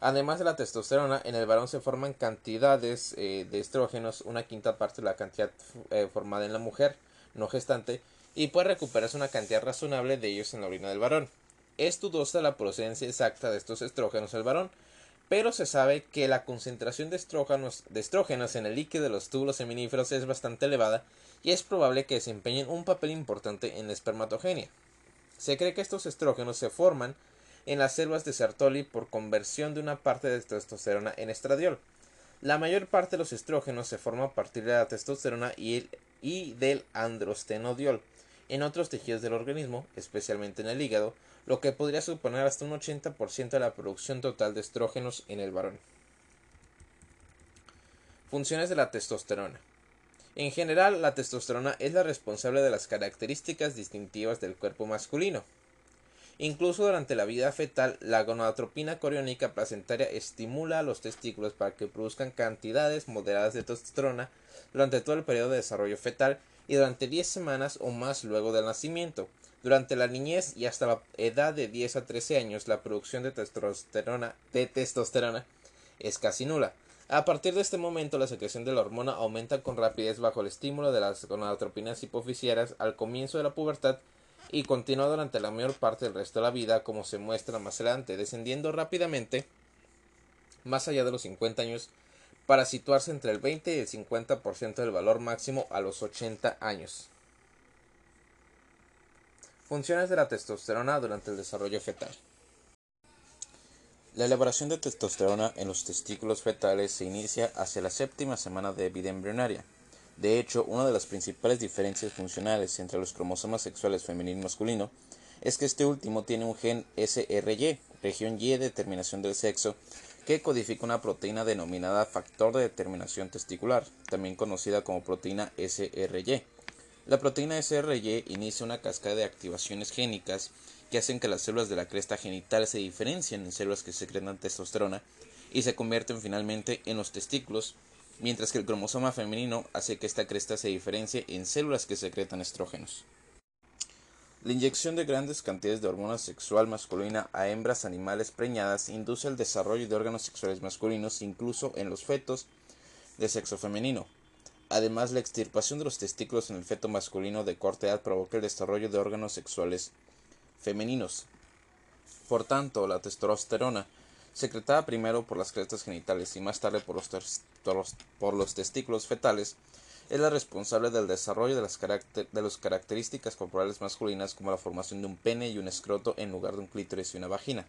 Además de la testosterona, en el varón se forman cantidades eh, de estrógenos, una quinta parte de la cantidad eh, formada en la mujer no gestante, y puede recuperarse una cantidad razonable de ellos en la orina del varón. Es dudosa la procedencia exacta de estos estrógenos en el varón, pero se sabe que la concentración de estrógenos, en el líquido de los túbulos seminíferos es bastante elevada y es probable que desempeñen un papel importante en la espermatogenia. Se cree que estos estrógenos se forman en las células de Sertoli por conversión de una parte de testosterona en estradiol. La mayor parte de los estrógenos se forma a partir de la testosterona y, y del androstenodiol. En otros tejidos del organismo, especialmente en el hígado, lo que podría suponer hasta un 80% de la producción total de estrógenos en el varón. Funciones de la testosterona. En general, la testosterona es la responsable de las características distintivas del cuerpo masculino. Incluso durante la vida fetal, la gonadotropina coriónica placentaria estimula a los testículos para que produzcan cantidades moderadas de testosterona durante todo el periodo de desarrollo fetal y durante 10 semanas o más luego del nacimiento. Durante la niñez y hasta la edad de 10 a 13 años, la producción de testosterona, de testosterona es casi nula. A partir de este momento, la secreción de la hormona aumenta con rapidez bajo el estímulo de las gonadotropinas hipofisiarias al comienzo de la pubertad y continúa durante la mayor parte del resto de la vida, como se muestra más adelante, descendiendo rápidamente más allá de los 50 años para situarse entre el 20 y el 50% del valor máximo a los 80 años. Funciones de la testosterona durante el desarrollo fetal. La elaboración de testosterona en los testículos fetales se inicia hacia la séptima semana de vida embrionaria. De hecho, una de las principales diferencias funcionales entre los cromosomas sexuales femenino y masculino es que este último tiene un gen SRY, región Y de determinación del sexo, que codifica una proteína denominada factor de determinación testicular, también conocida como proteína SRY. La proteína SRY inicia una cascada de activaciones génicas que hacen que las células de la cresta genital se diferencien en células que secretan testosterona y se convierten finalmente en los testículos, mientras que el cromosoma femenino hace que esta cresta se diferencie en células que secretan estrógenos. La inyección de grandes cantidades de hormona sexual masculina a hembras animales preñadas induce el desarrollo de órganos sexuales masculinos incluso en los fetos de sexo femenino. Además, la extirpación de los testículos en el feto masculino de corta edad provoca el desarrollo de órganos sexuales femeninos. Por tanto, la testosterona secretada primero por las crestas genitales y más tarde por los, testículos fetales, es la responsable del desarrollo de las, de las características corporales masculinas como la formación de un pene y un escroto en lugar de un clítoris y una vagina.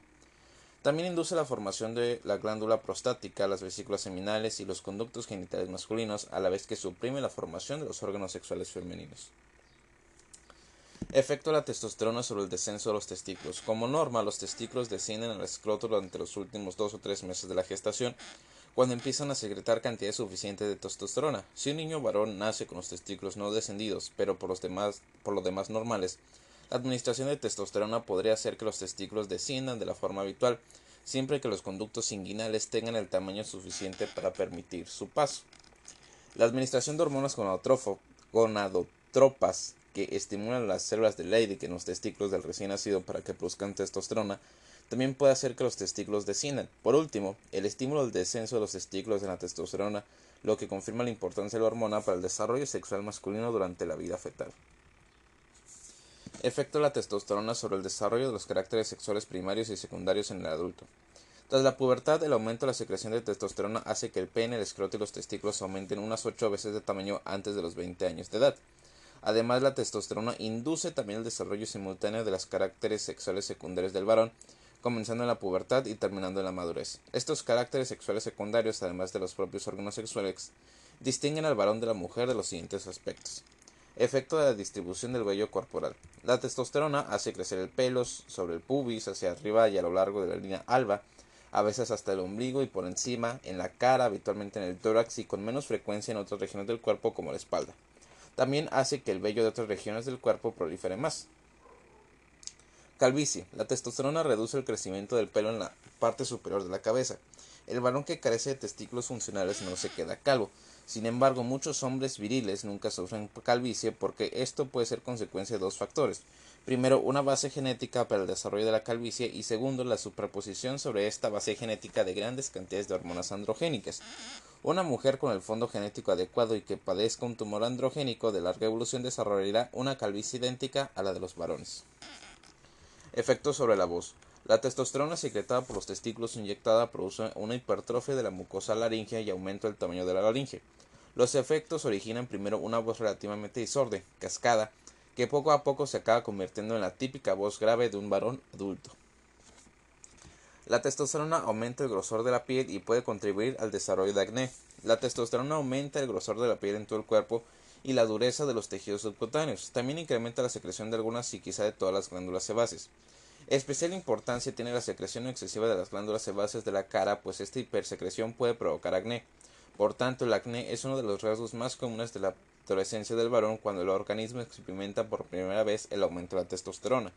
También induce la formación de la glándula prostática, las vesículas seminales y los conductos genitales masculinos, a la vez que suprime la formación de los órganos sexuales femeninos. Efecto de la testosterona sobre el descenso de los testículos. Como norma, los testículos descienden al escroto durante los últimos dos o tres meses de la gestación, cuando empiezan a secretar cantidad suficiente de testosterona. Si un niño varón nace con los testículos no descendidos, pero por, los demás, por lo demás normales, la administración de testosterona podría hacer que los testículos desciendan de la forma habitual, siempre que los conductos inguinales tengan el tamaño suficiente para permitir su paso. La administración de hormonas gonadotropas que estimulan las células de Leydig en los testículos del recién nacido para que produzcan testosterona también puede hacer que los testículos desciendan. Por último, el estímulo del descenso de los testículos en la testosterona, lo que confirma la importancia de la hormona para el desarrollo sexual masculino durante la vida fetal. Efecto de la testosterona sobre el desarrollo de los caracteres sexuales primarios y secundarios en el adulto. Tras la pubertad, el aumento de la secreción de testosterona hace que el pene, el escroto y los testículos aumenten unas 8 veces de tamaño antes de los 20 años de edad. Además, la testosterona induce también el desarrollo simultáneo de los caracteres sexuales secundarios del varón, comenzando en la pubertad y terminando en la madurez. Estos caracteres sexuales secundarios, además de los propios órganos sexuales, distinguen al varón de la mujer de los siguientes aspectos. Efecto de la distribución del vello corporal. La testosterona hace crecer el pelo sobre el pubis hacia arriba y a lo largo de la línea alba, a veces hasta el ombligo y por encima, en la cara, habitualmente en el tórax y con menos frecuencia en otras regiones del cuerpo como la espalda. También hace que el vello de otras regiones del cuerpo prolifere más. Calvicie. La testosterona reduce el crecimiento del pelo en la parte superior de la cabeza. El varón que carece de testículos funcionales no se queda calvo. Sin embargo, muchos hombres viriles nunca sufren calvicie porque esto puede ser consecuencia de dos factores. Primero, una base genética para el desarrollo de la calvicie y segundo, la superposición sobre esta base genética de grandes cantidades de hormonas androgénicas. Una mujer con el fondo genético adecuado y que padezca un tumor androgénico de larga evolución desarrollará una calvicie idéntica a la de los varones. Efectos sobre la voz. La testosterona secretada por los testículos inyectada produce una hipertrofia de la mucosa laringea y aumenta el tamaño de la laringe. Los efectos originan primero una voz relativamente disorde, cascada, que poco a poco se acaba convirtiendo en la típica voz grave de un varón adulto. La testosterona aumenta el grosor de la piel y puede contribuir al desarrollo de acné. La testosterona aumenta el grosor de la piel en todo el cuerpo y la dureza de los tejidos subcutáneos. También incrementa la secreción de algunas y quizá de todas las glándulas sebáceas. Especial importancia tiene la secreción excesiva de las glándulas sebáceas de la cara, pues esta hipersecreción puede provocar acné. Por tanto, el acné es uno de los rasgos más comunes de la adolescencia del varón cuando el organismo experimenta por primera vez el aumento de la testosterona.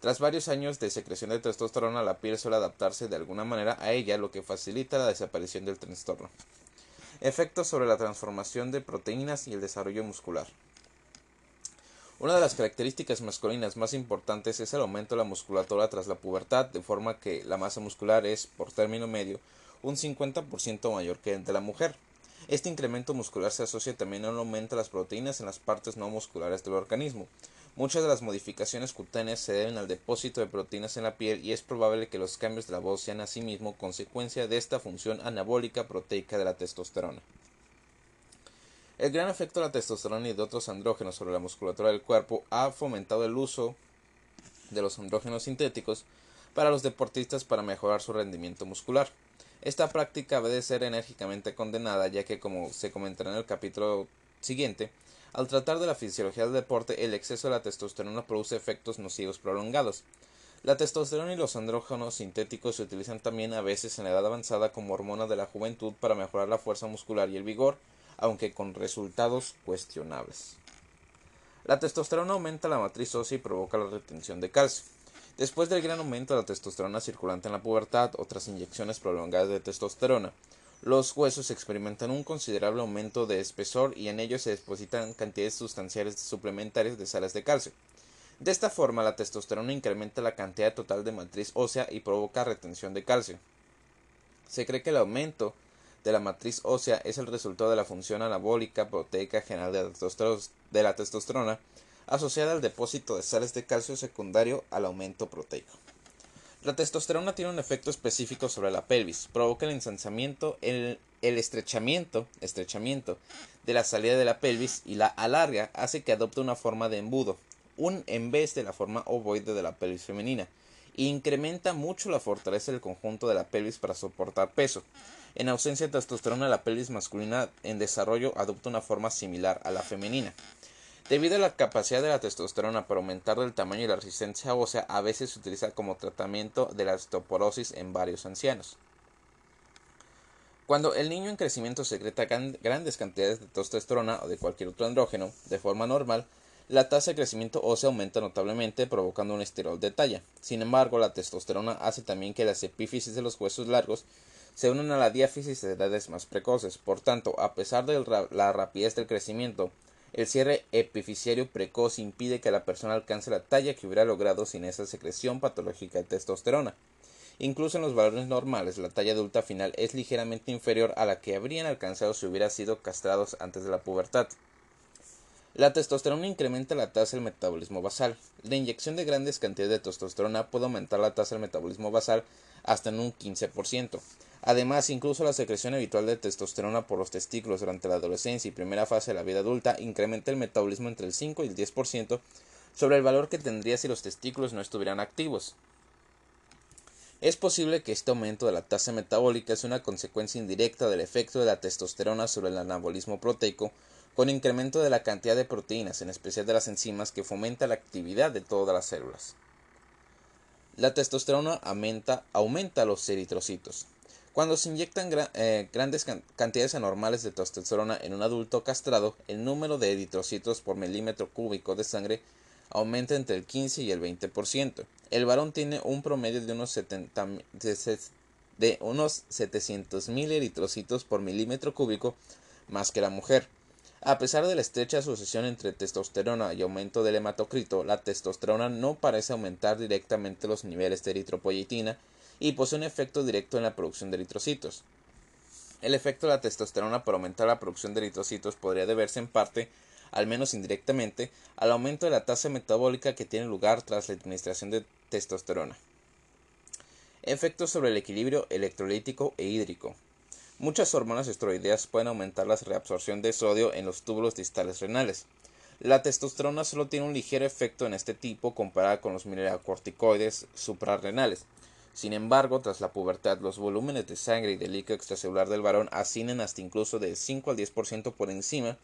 Tras varios años de secreción de testosterona, la piel suele adaptarse de alguna manera a ella, lo que facilita la desaparición del trastorno. Efectos sobre la transformación de proteínas y el desarrollo muscular. Una de las características masculinas más importantes es el aumento de la musculatura tras la pubertad, de forma que la masa muscular es, por término medio, un 50% mayor que el de la mujer. Este incremento muscular se asocia también a un aumento de las proteínas en las partes no musculares del organismo. Muchas de las modificaciones cutáneas se deben al depósito de proteínas en la piel y es probable que los cambios de la voz sean asimismo consecuencia de esta función anabólica proteica de la testosterona. El gran efecto de la testosterona y de otros andrógenos sobre la musculatura del cuerpo ha fomentado el uso de los andrógenos sintéticos para los deportistas para mejorar su rendimiento muscular. Esta práctica debe ser enérgicamente condenada, ya que, como se comentará en el capítulo siguiente, al tratar de la fisiología del deporte, el exceso de la testosterona produce efectos nocivos prolongados. La testosterona y los andrógenos sintéticos se utilizan también a veces en la edad avanzada como hormona de la juventud para mejorar la fuerza muscular y el vigor, aunque con resultados cuestionables. La testosterona aumenta la matriz ósea y provoca la retención de calcio. Después del gran aumento de la testosterona circulante en la pubertad, otras inyecciones prolongadas de testosterona, los huesos experimentan un considerable aumento de espesor y en ellos se depositan cantidades sustanciales suplementarias de sales de calcio. De esta forma, la testosterona incrementa la cantidad total de matriz ósea y provoca retención de calcio. Se cree que el aumento de la matriz ósea es el resultado de la función anabólica proteica general de la testosterona asociada al depósito de sales de calcio secundario al aumento proteico. La testosterona tiene un efecto específico sobre la pelvis, provoca el ensanzamiento, el, el estrechamiento, estrechamiento de la salida de la pelvis y la alarga hace que adopte una forma de embudo, un en vez de la forma ovoide de la pelvis femenina, e incrementa mucho la fortaleza del conjunto de la pelvis para soportar peso. En ausencia de testosterona, la pelvis masculina en desarrollo adopta una forma similar a la femenina. Debido a la capacidad de la testosterona para aumentar el tamaño y la resistencia ósea, a veces se utiliza como tratamiento de la osteoporosis en varios ancianos. Cuando el niño en crecimiento secreta grandes cantidades de testosterona o de cualquier otro andrógeno de forma normal, la tasa de crecimiento ósea aumenta notablemente, provocando un estirón de talla. Sin embargo, la testosterona hace también que las epífisis de los huesos largos se unan a la diáfisis de edades más precoces. Por tanto, a pesar de la rapidez del crecimiento, el cierre epifisiario precoz impide que la persona alcance la talla que hubiera logrado sin esa secreción patológica de testosterona. Incluso en los valores normales, la talla adulta final es ligeramente inferior a la que habrían alcanzado si hubieran sido castrados antes de la pubertad. La testosterona incrementa la tasa del metabolismo basal. La inyección de grandes cantidades de testosterona puede aumentar la tasa del metabolismo basal hasta en un 15%. Además, incluso la secreción habitual de testosterona por los testículos durante la adolescencia y primera fase de la vida adulta incrementa el metabolismo entre el 5 y el 10% sobre el valor que tendría si los testículos no estuvieran activos. Es posible que este aumento de la tasa metabólica sea una consecuencia indirecta del efecto de la testosterona sobre el anabolismo proteico, con incremento de la cantidad de proteínas, en especial de las enzimas, que fomenta la actividad de todas las células. La testosterona aumenta, aumenta los eritrocitos. Cuando se inyectan eh, grandes cantidades anormales de testosterona en un adulto castrado, el número de eritrocitos por milímetro cúbico de sangre aumenta entre el 15 y el 20%. El varón tiene un promedio de unos, 70, de unos 700.000 eritrocitos por milímetro cúbico más que la mujer. A pesar de la estrecha asociación entre testosterona y aumento del hematocrito, la testosterona no parece aumentar directamente los niveles de eritropoyetina y posee un efecto directo en la producción de eritrocitos. El efecto de la testosterona por aumentar la producción de eritrocitos podría deberse en parte, al menos indirectamente, al aumento de la tasa metabólica que tiene lugar tras la administración de testosterona. Efectos sobre el equilibrio electrolítico e hídrico. Muchas hormonas esteroideas pueden aumentar la reabsorción de sodio en los túbulos distales renales. La testosterona solo tiene un ligero efecto en este tipo comparada con los mineralocorticoides suprarrenales. Sin embargo, tras la pubertad, los volúmenes de sangre y de líquido extracelular del varón ascienden hasta incluso de 5 al 10% por encima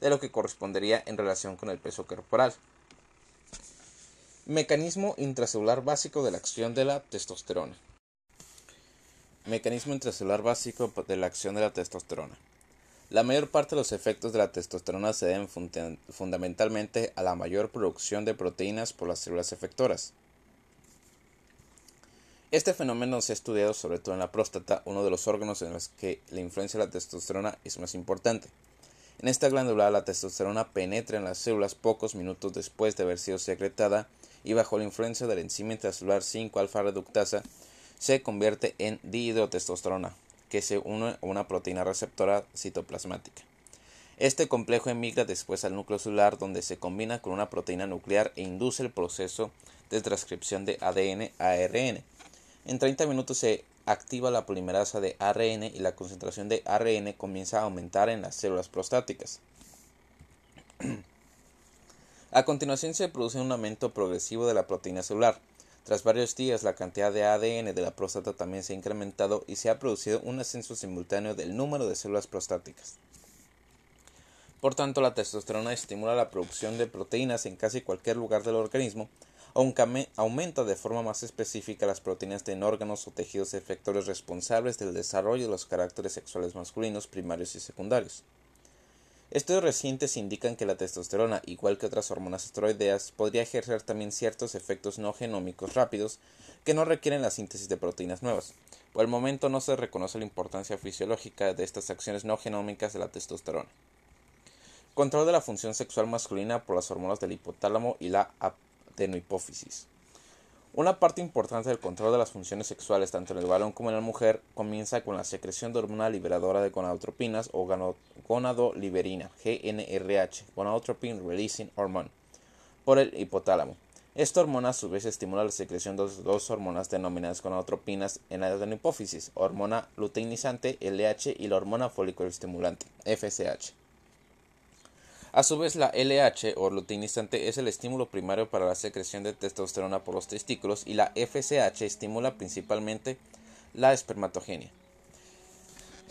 de lo que correspondería en relación con el peso corporal. Mecanismo intracelular básico de la acción de la testosterona. Mecanismo intracelular básico de la acción de la testosterona. La mayor parte de los efectos de la testosterona se deben fundamentalmente a la mayor producción de proteínas por las células efectoras. Este fenómeno se ha estudiado sobre todo en la próstata, uno de los órganos en los que la influencia de la testosterona es más importante. En esta glándula la testosterona penetra en las células pocos minutos después de haber sido secretada y bajo la influencia de la enzima intracelular 5-alfa reductasa se convierte en dihidrotestosterona, que se une a una proteína receptora citoplasmática. Este complejo emigra después al núcleo celular donde se combina con una proteína nuclear e induce el proceso de transcripción de ADN a ARN. En 30 minutos se activa la polimerasa de ARN y la concentración de ARN comienza a aumentar en las células prostáticas. a continuación se produce un aumento progresivo de la proteína celular. Tras varios días la cantidad de ADN de la próstata también se ha incrementado y se ha producido un ascenso simultáneo del número de células prostáticas. Por tanto, la testosterona estimula la producción de proteínas en casi cualquier lugar del organismo, aunque aumenta de forma más específica las proteínas en órganos o tejidos efectores responsables del desarrollo de los caracteres sexuales masculinos primarios y secundarios. Estudios recientes indican que la testosterona, igual que otras hormonas esteroideas, podría ejercer también ciertos efectos no genómicos rápidos que no requieren la síntesis de proteínas nuevas. Por el momento no se reconoce la importancia fisiológica de estas acciones no genómicas de la testosterona. Control de la función sexual masculina por las hormonas del hipotálamo y la hipófisis. Una parte importante del control de las funciones sexuales tanto en el varón como en la mujer comienza con la secreción de hormona liberadora de gonadotropinas o gonadoliberina, GNRH, gonadotropin releasing hormone, por el hipotálamo. Esta hormona a su vez estimula la secreción de dos hormonas denominadas gonadotropinas en la hipófisis, hormona luteinizante LH y la hormona folículo estimulante FSH. A su vez, la LH o luteinizante es el estímulo primario para la secreción de testosterona por los testículos y la FSH estimula principalmente la espermatogenia.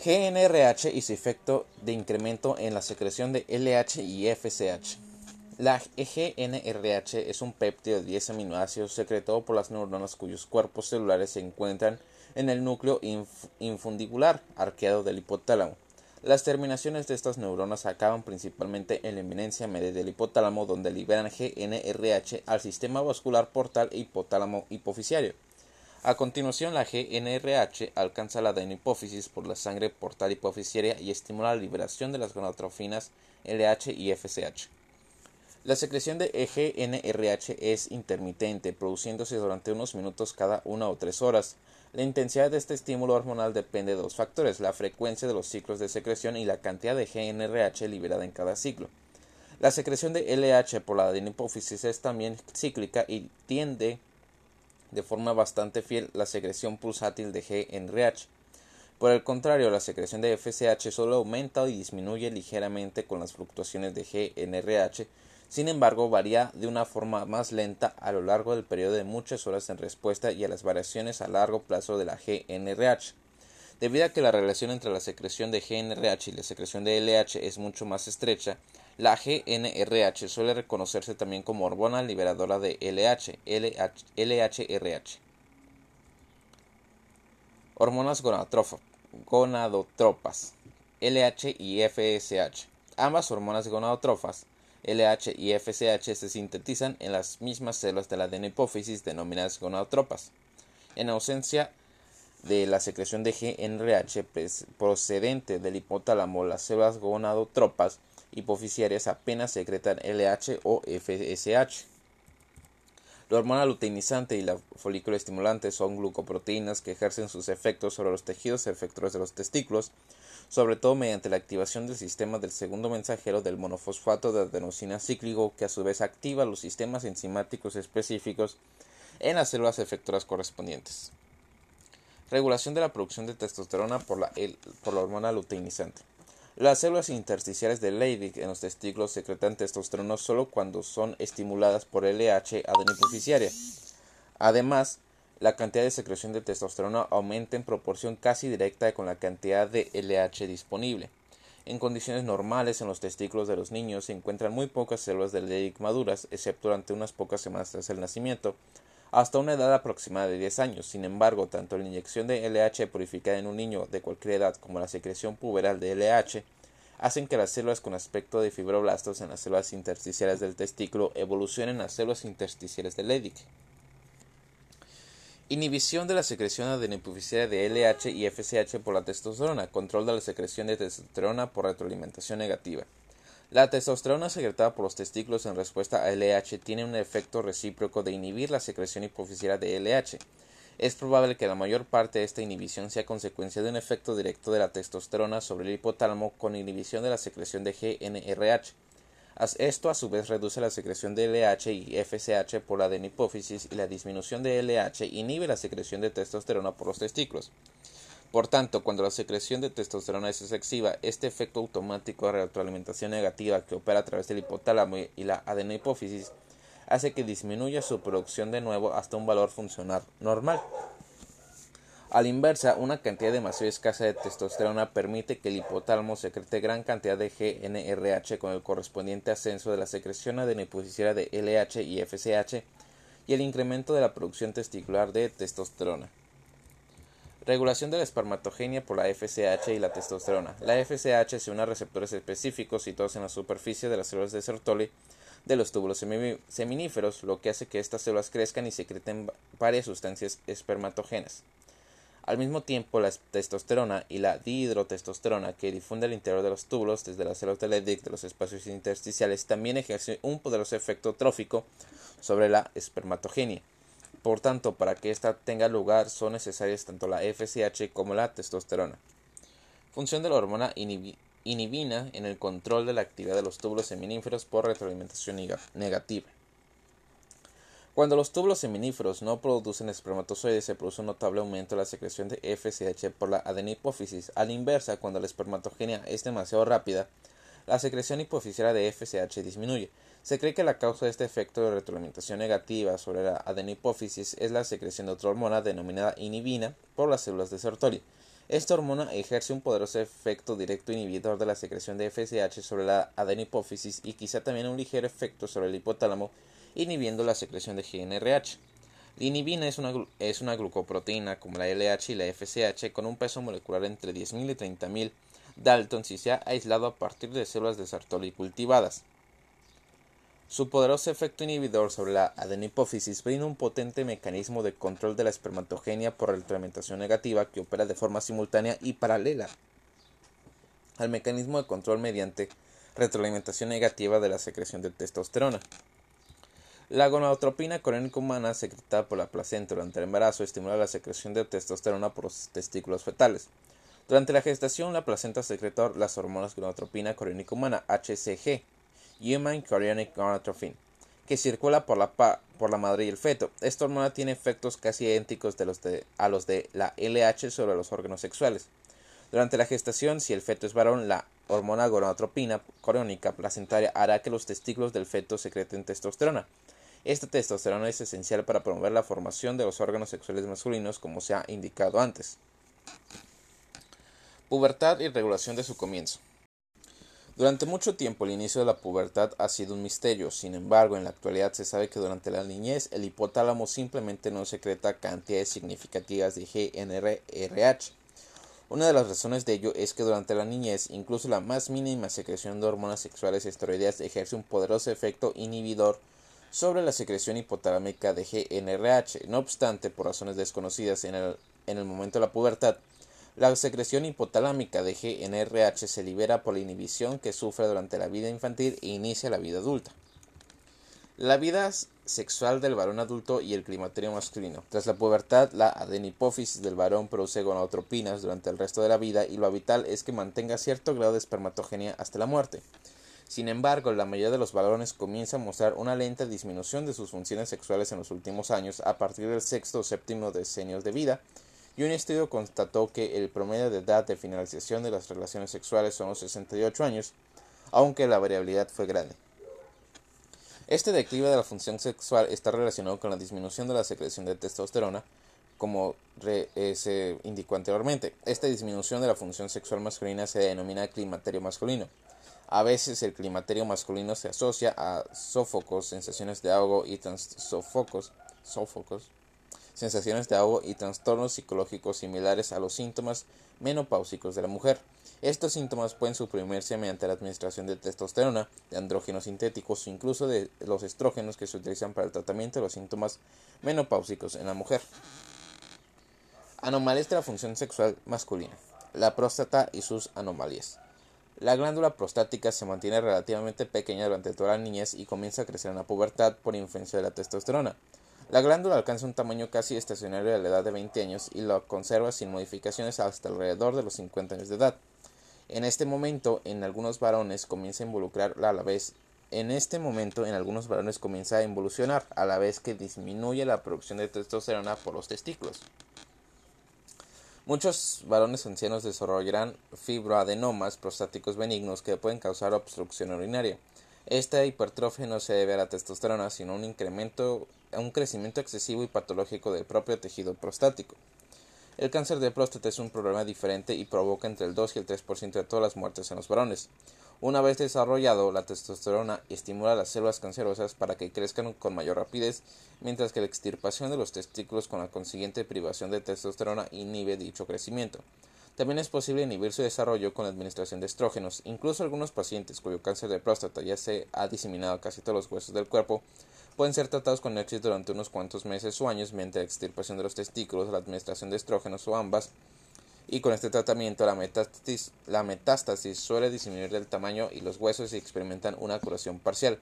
GNRH y su efecto de incremento en la secreción de LH y FSH. La GNRH es un péptido de 10 aminoácidos secretado por las neuronas cuyos cuerpos celulares se encuentran en el núcleo infundibular arqueado del hipotálamo. Las terminaciones de estas neuronas acaban principalmente en la eminencia media del hipotálamo, donde liberan GNRH al sistema vascular portal e hipotálamo hipofisiario. A continuación, la GNRH alcanza la adenopófisis por la sangre portal hipofisiaria y estimula la liberación de las gonadotrofinas LH y FSH. La secreción de GNRH es intermitente, produciéndose durante unos minutos cada una o tres horas. La intensidad de este estímulo hormonal depende de dos factores, la frecuencia de los ciclos de secreción y la cantidad de GNRH liberada en cada ciclo. La secreción de LH por la adenopófisis es también cíclica y tiende de forma bastante fiel la secreción pulsátil de GNRH. Por el contrario, la secreción de FSH solo aumenta y disminuye ligeramente con las fluctuaciones de GNRH sin embargo, varía de una forma más lenta a lo largo del periodo de muchas horas en respuesta y a las variaciones a largo plazo de la GNRH. Debido a que la relación entre la secreción de GNRH y la secreción de LH es mucho más estrecha, la GNRH suele reconocerse también como hormona liberadora de LH, LHRH. Hormonas gonadotropas, LH y FSH. Ambas hormonas gonadotropas LH y FSH se sintetizan en las mismas células de la adenopófisis denominadas gonadotropas. En ausencia de la secreción de GNRH procedente del hipotálamo, las células gonadotropas hipofisiarias apenas secretan LH o FSH. La hormona luteinizante y la folículo estimulante son glucoproteínas que ejercen sus efectos sobre los tejidos efectores de los testículos sobre todo mediante la activación del sistema del segundo mensajero del monofosfato de adenosina cíclico, que a su vez activa los sistemas enzimáticos específicos en las células efectoras correspondientes. Regulación de la producción de testosterona por la, por la hormona luteinizante. Las células intersticiales de Leydig en los testículos secretan testosterona solo cuando son estimuladas por LH adenohipoficiaria. Además, la cantidad de secreción de testosterona aumenta en proporción casi directa con la cantidad de LH disponible. En condiciones normales en los testículos de los niños se encuentran muy pocas células de Leydig maduras, excepto durante unas pocas semanas tras el nacimiento, hasta una edad aproximada de 10 años. Sin embargo, tanto la inyección de LH purificada en un niño de cualquier edad como la secreción puberal de LH hacen que las células con aspecto de fibroblastos en las células intersticiales del testículo evolucionen a células intersticiales de Leydig. Inhibición de la secreción adenopofisiaria de LH y FSH por la testosterona. Control de la secreción de testosterona por retroalimentación negativa. La testosterona secretada por los testículos en respuesta a LH tiene un efecto recíproco de inhibir la secreción hipofisiaria de LH. Es probable que la mayor parte de esta inhibición sea consecuencia de un efecto directo de la testosterona sobre el hipotálamo con inhibición de la secreción de GNRH. Esto a su vez reduce la secreción de LH y FSH por la adenopófisis y la disminución de LH inhibe la secreción de testosterona por los testículos. Por tanto, cuando la secreción de testosterona es excesiva, este efecto automático de retroalimentación negativa que opera a través del hipotálamo y la adenopófisis hace que disminuya su producción de nuevo hasta un valor funcional normal. A la inversa, una cantidad demasiado escasa de testosterona permite que el hipotálamo secrete gran cantidad de GNRH con el correspondiente ascenso de la secreción adenoposicional de LH y FSH y el incremento de la producción testicular de testosterona. Regulación de la espermatogenia por la FSH y la testosterona. La FSH se une a receptores específicos situados en la superficie de las células de Sertoli de los túbulos seminíferos, lo que hace que estas células crezcan y secreten varias sustancias espermatógenas. Al mismo tiempo, la testosterona y la dihidrotestosterona que difunde al interior de los túbulos desde las células de los espacios intersticiales también ejerce un poderoso efecto trófico sobre la espermatogenia. Por tanto, para que ésta tenga lugar son necesarias tanto la FSH como la testosterona. Función de la hormona inhibina en el control de la actividad de los túbulos seminíferos por retroalimentación negativa. Cuando los túbulos seminíferos no producen espermatozoides, se produce un notable aumento de la secreción de FSH por la adenipófisis. A la inversa, cuando la espermatogenia es demasiado rápida, la secreción hipofisial de FSH disminuye. Se cree que la causa de este efecto de retroalimentación negativa sobre la adenipófisis es la secreción de otra hormona denominada inhibina por las células de Sertoli. Esta hormona ejerce un poderoso efecto directo inhibidor de la secreción de FSH sobre la adenipófisis y quizá también un ligero efecto sobre el hipotálamo inhibiendo la secreción de GNRH. La inhibina es una, es una glucoproteína como la LH y la FSH con un peso molecular entre 10.000 y 30.000 Dalton si se ha aislado a partir de células de Sartori cultivadas. Su poderoso efecto inhibidor sobre la adenipófisis brinda un potente mecanismo de control de la espermatogenia por retroalimentación negativa que opera de forma simultánea y paralela al mecanismo de control mediante retroalimentación negativa de la secreción de testosterona. La gonadotropina humana secretada por la placenta durante el embarazo estimula la secreción de testosterona por los testículos fetales. Durante la gestación, la placenta secreta las hormonas gonadotropina coriónica humana HCG, Human Chorionic Gonadotropin, que circula por la, por la madre y el feto. Esta hormona tiene efectos casi idénticos a los de la LH sobre los órganos sexuales. Durante la gestación, si el feto es varón, la hormona gonadotropina coriónica placentaria hará que los testículos del feto secreten testosterona. Esta testosterona es esencial para promover la formación de los órganos sexuales masculinos como se ha indicado antes. Pubertad y regulación de su comienzo. Durante mucho tiempo el inicio de la pubertad ha sido un misterio, sin embargo en la actualidad se sabe que durante la niñez el hipotálamo simplemente no secreta cantidades significativas de GNRH. Una de las razones de ello es que durante la niñez incluso la más mínima secreción de hormonas sexuales esteroideas ejerce un poderoso efecto inhibidor sobre la secreción hipotalámica de GNRH. No obstante, por razones desconocidas en el, en el momento de la pubertad, la secreción hipotalámica de GNRH se libera por la inhibición que sufre durante la vida infantil e inicia la vida adulta. La vida sexual del varón adulto y el climaterio masculino. Tras la pubertad, la adenipófisis del varón produce gonadotropinas durante el resto de la vida y lo vital es que mantenga cierto grado de espermatogenia hasta la muerte. Sin embargo, la mayoría de los varones comienza a mostrar una lenta disminución de sus funciones sexuales en los últimos años a partir del sexto o séptimo decenio de vida, y un estudio constató que el promedio de edad de finalización de las relaciones sexuales son los 68 años, aunque la variabilidad fue grande. Este declive de la función sexual está relacionado con la disminución de la secreción de testosterona, como se indicó anteriormente. Esta disminución de la función sexual masculina se denomina climaterio masculino. A veces el climaterio masculino se asocia a sofocos, sensaciones de ahogo y sofocos, sensaciones de ahogo y trastornos psicológicos similares a los síntomas menopáusicos de la mujer. Estos síntomas pueden suprimirse mediante la administración de testosterona, de andrógenos sintéticos o incluso de los estrógenos que se utilizan para el tratamiento de los síntomas menopáusicos en la mujer. Anomalías de la función sexual masculina. La próstata y sus anomalías. La glándula prostática se mantiene relativamente pequeña durante toda la niñez y comienza a crecer en la pubertad por influencia de la testosterona. La glándula alcanza un tamaño casi estacionario a la edad de 20 años y lo conserva sin modificaciones hasta alrededor de los 50 años de edad. En este momento, en algunos varones comienza a involucrar a la vez en este momento en algunos varones comienza a involucionar a la vez que disminuye la producción de testosterona por los testículos. Muchos varones ancianos desarrollarán fibroadenomas prostáticos benignos que pueden causar obstrucción urinaria. Esta hipertrofia no se debe a la testosterona, sino a un incremento, a un crecimiento excesivo y patológico del propio tejido prostático. El cáncer de próstata es un problema diferente y provoca entre el 2 y el 3% de todas las muertes en los varones. Una vez desarrollado, la testosterona estimula las células cancerosas para que crezcan con mayor rapidez, mientras que la extirpación de los testículos con la consiguiente privación de testosterona inhibe dicho crecimiento. También es posible inhibir su desarrollo con la administración de estrógenos. Incluso algunos pacientes cuyo cáncer de próstata ya se ha diseminado casi todos los huesos del cuerpo pueden ser tratados con éxito durante unos cuantos meses o años mediante la extirpación de los testículos, la administración de estrógenos o ambas y con este tratamiento la metástasis, la metástasis suele disminuir del tamaño y los huesos experimentan una curación parcial.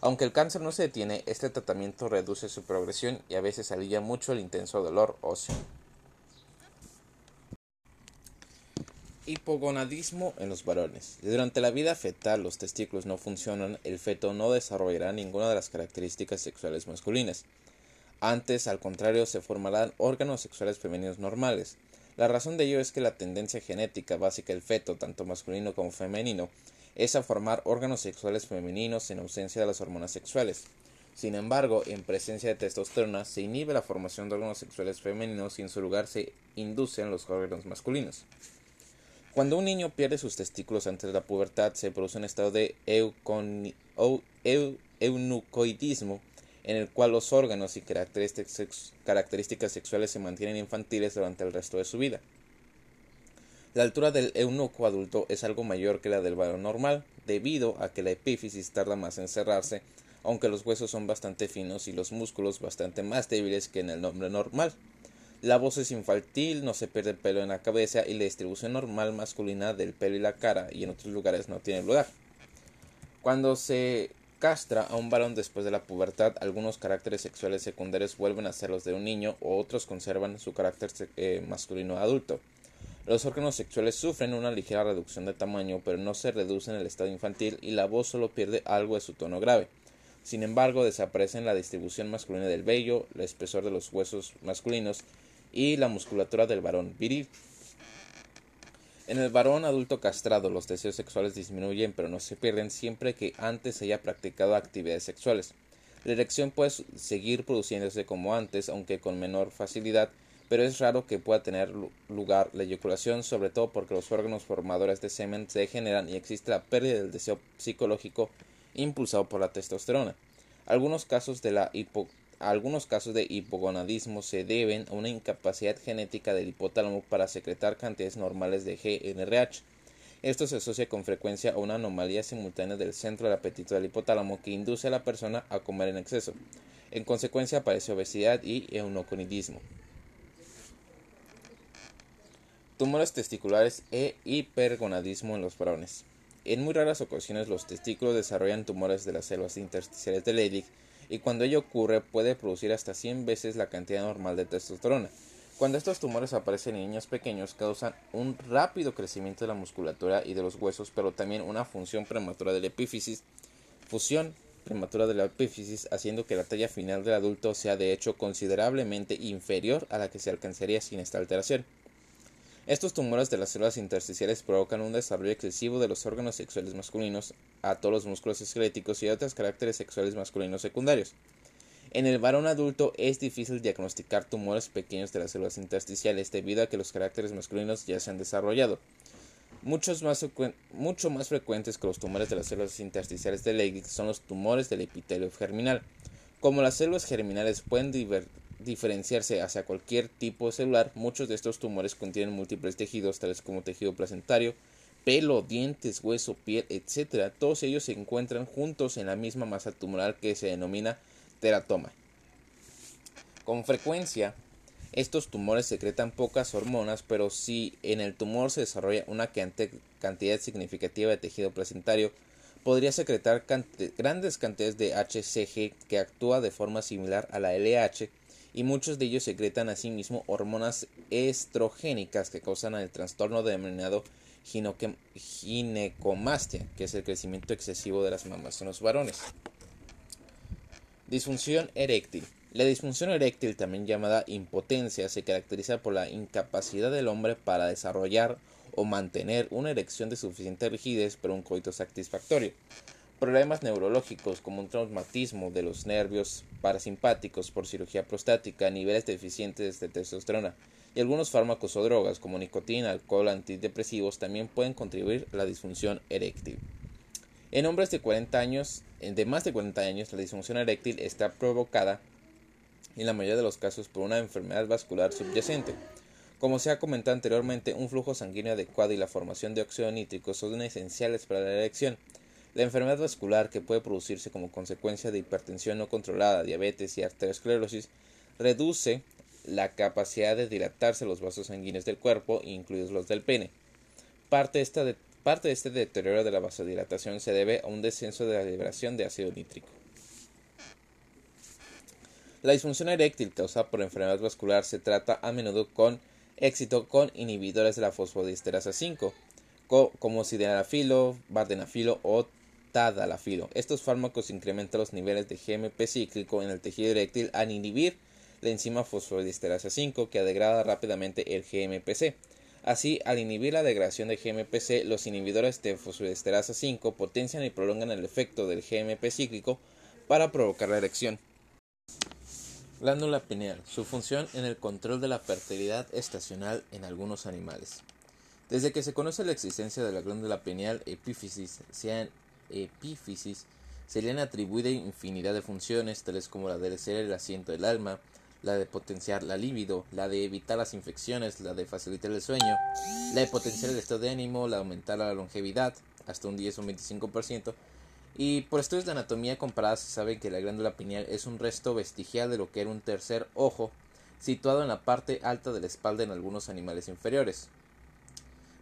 Aunque el cáncer no se detiene, este tratamiento reduce su progresión y a veces alivia mucho el intenso dolor óseo. Hipogonadismo en los varones. Durante la vida fetal los testículos no funcionan, el feto no desarrollará ninguna de las características sexuales masculinas. Antes, al contrario, se formarán órganos sexuales femeninos normales. La razón de ello es que la tendencia genética básica del feto, tanto masculino como femenino, es a formar órganos sexuales femeninos en ausencia de las hormonas sexuales. Sin embargo, en presencia de testosterona se inhibe la formación de órganos sexuales femeninos y en su lugar se inducen los órganos masculinos. Cuando un niño pierde sus testículos antes de la pubertad, se produce un estado de eunucoidismo en el cual los órganos y características sexuales se mantienen infantiles durante el resto de su vida. La altura del eunuco adulto es algo mayor que la del varón normal, debido a que la epífisis tarda más en cerrarse, aunque los huesos son bastante finos y los músculos bastante más débiles que en el hombre normal. La voz es infantil, no se pierde el pelo en la cabeza y la distribución normal masculina del pelo y la cara y en otros lugares no tiene lugar. Cuando se castra a un varón después de la pubertad, algunos caracteres sexuales secundarios vuelven a ser los de un niño o otros conservan su carácter eh, masculino adulto. Los órganos sexuales sufren una ligera reducción de tamaño, pero no se reducen en el estado infantil y la voz solo pierde algo de su tono grave. Sin embargo, desaparecen la distribución masculina del vello, el espesor de los huesos masculinos y la musculatura del varón viril. En el varón adulto castrado los deseos sexuales disminuyen pero no se pierden siempre que antes haya practicado actividades sexuales. La erección puede seguir produciéndose como antes, aunque con menor facilidad, pero es raro que pueda tener lugar la eyaculación, sobre todo porque los órganos formadores de semen se degeneran y existe la pérdida del deseo psicológico impulsado por la testosterona. Algunos casos de la algunos casos de hipogonadismo se deben a una incapacidad genética del hipotálamo para secretar cantidades normales de GNRH. Esto se asocia con frecuencia a una anomalía simultánea del centro del apetito del hipotálamo que induce a la persona a comer en exceso. En consecuencia aparece obesidad y eunoconidismo. Tumores testiculares e hipergonadismo en los varones. En muy raras ocasiones los testículos desarrollan tumores de las células intersticiales de Leydig y cuando ello ocurre puede producir hasta 100 veces la cantidad normal de testosterona. Cuando estos tumores aparecen en niños pequeños causan un rápido crecimiento de la musculatura y de los huesos, pero también una función prematura de la epífisis, fusión prematura de la epífisis, haciendo que la talla final del adulto sea de hecho considerablemente inferior a la que se alcanzaría sin esta alteración. Estos tumores de las células intersticiales provocan un desarrollo excesivo de los órganos sexuales masculinos, a todos los músculos esqueléticos y otros caracteres sexuales masculinos secundarios. En el varón adulto es difícil diagnosticar tumores pequeños de las células intersticiales debido a que los caracteres masculinos ya se han desarrollado. Muchos más mucho más frecuentes que los tumores de las células intersticiales de Leydig son los tumores del epitelio germinal. Como las células germinales pueden diferenciarse hacia cualquier tipo celular, muchos de estos tumores contienen múltiples tejidos, tales como tejido placentario, pelo, dientes, hueso, piel, etc. Todos ellos se encuentran juntos en la misma masa tumoral que se denomina teratoma. Con frecuencia, estos tumores secretan pocas hormonas, pero si en el tumor se desarrolla una cantidad significativa de tejido placentario, podría secretar grandes cantidades de HCG que actúa de forma similar a la LH y muchos de ellos secretan asimismo hormonas estrogénicas que causan el trastorno denominado ginecomastia, que es el crecimiento excesivo de las mamas en los varones. Disfunción eréctil. La disfunción eréctil, también llamada impotencia, se caracteriza por la incapacidad del hombre para desarrollar o mantener una erección de suficiente rigidez para un coito satisfactorio. Problemas neurológicos como un traumatismo de los nervios parasimpáticos por cirugía prostática, niveles deficientes de testosterona y algunos fármacos o drogas como nicotina, alcohol, antidepresivos también pueden contribuir a la disfunción eréctil. En hombres de 40 años, de más de 40 años, la disfunción eréctil está provocada en la mayoría de los casos por una enfermedad vascular subyacente. Como se ha comentado anteriormente, un flujo sanguíneo adecuado y la formación de óxido nítrico son esenciales para la erección. La enfermedad vascular que puede producirse como consecuencia de hipertensión no controlada, diabetes y arteriosclerosis reduce la capacidad de dilatarse los vasos sanguíneos del cuerpo, incluidos los del pene. Parte, de, este deterioro de la vasodilatación se debe a un descenso de la liberación de ácido nítrico. La disfunción eréctil causada por enfermedad vascular se trata a menudo con éxito con inhibidores de la fosfodiesterasa 5, como sildenafilo, vardenafilo o tadalafilo. Estos fármacos incrementan los niveles de GMP cíclico en el tejido eréctil al inhibir la enzima fosfodiesterasa 5 que degrada rápidamente el GMPC. Así, al inhibir la degradación de GMPC, los inhibidores de fosfodiesterasa 5 potencian y prolongan el efecto del GMP cíclico para provocar la erección. Glándula pineal. Su función en el control de la fertilidad estacional en algunos animales. Desde que se conoce la existencia de la glándula pineal epífisis, sean epífisis, se le han atribuido infinidad de funciones, tales como la de ser el asiento del alma, la de potenciar la libido, la de evitar las infecciones, la de facilitar el sueño, la de potenciar el estado de ánimo, la de aumentar la longevidad, hasta un 10 o un 25%, y por estudios de anatomía comparada se sabe que la glándula pineal es un resto vestigial de lo que era un tercer ojo, situado en la parte alta de la espalda en algunos animales inferiores.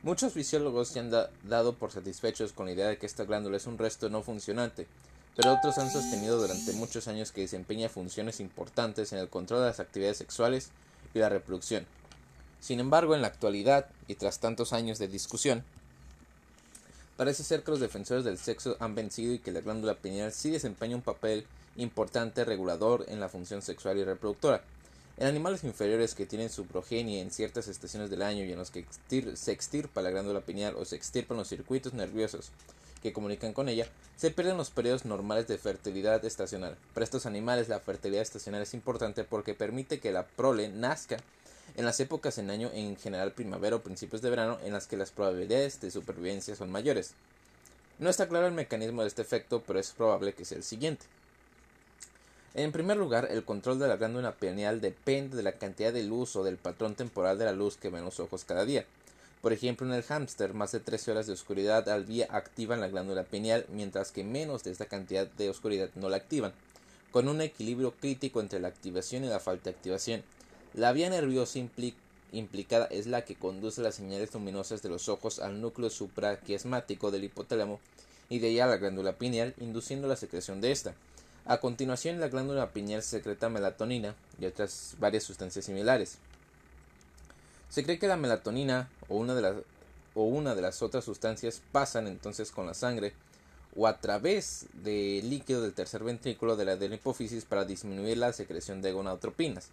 Muchos fisiólogos se han dado por satisfechos con la idea de que esta glándula es un resto no funcionante, pero otros han sostenido durante muchos años que desempeña funciones importantes en el control de las actividades sexuales y la reproducción. Sin embargo, en la actualidad, y tras tantos años de discusión, parece ser que los defensores del sexo han vencido y que la glándula pineal sí desempeña un papel importante regulador en la función sexual y reproductora. En animales inferiores que tienen su progenie en ciertas estaciones del año y en los que se extirpa la glándula pineal o se extirpan los circuitos nerviosos que comunican con ella, se pierden los periodos normales de fertilidad estacional. Para estos animales la fertilidad estacional es importante porque permite que la prole nazca en las épocas en año, en general primavera o principios de verano, en las que las probabilidades de supervivencia son mayores. No está claro el mecanismo de este efecto, pero es probable que sea el siguiente. En primer lugar, el control de la glándula pineal depende de la cantidad de luz o del patrón temporal de la luz que ven los ojos cada día. Por ejemplo, en el hámster, más de 13 horas de oscuridad al día activan la glándula pineal, mientras que menos de esta cantidad de oscuridad no la activan, con un equilibrio crítico entre la activación y la falta de activación. La vía nerviosa implicada es la que conduce las señales luminosas de los ojos al núcleo supraquiasmático del hipotálamo y de ahí a la glándula pineal, induciendo la secreción de esta. A continuación, la glándula pineal secreta melatonina y otras varias sustancias similares. Se cree que la melatonina o una de las, o una de las otras sustancias pasan entonces con la sangre o a través del líquido del tercer ventrículo de la, de hipófisis para disminuir la secreción de gonadotropinas.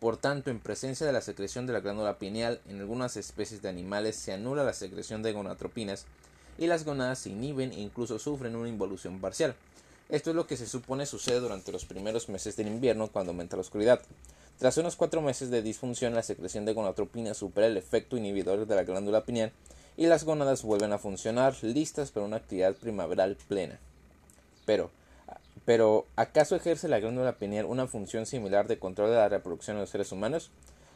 Por tanto, en presencia de la secreción de la glándula pineal, en algunas especies de animales se anula la secreción de gonadotropinas y las gonadas se inhiben e incluso sufren una involución parcial. Esto es lo que se supone sucede durante los primeros meses del invierno cuando aumenta la oscuridad. Tras unos cuatro meses de disfunción, la secreción de gonadotropina supera el efecto inhibidor de la glándula pineal y las gónadas vuelven a funcionar listas para una actividad primaveral plena. Pero, pero, ¿acaso ejerce la glándula pineal una función similar de control de la reproducción de los seres humanos?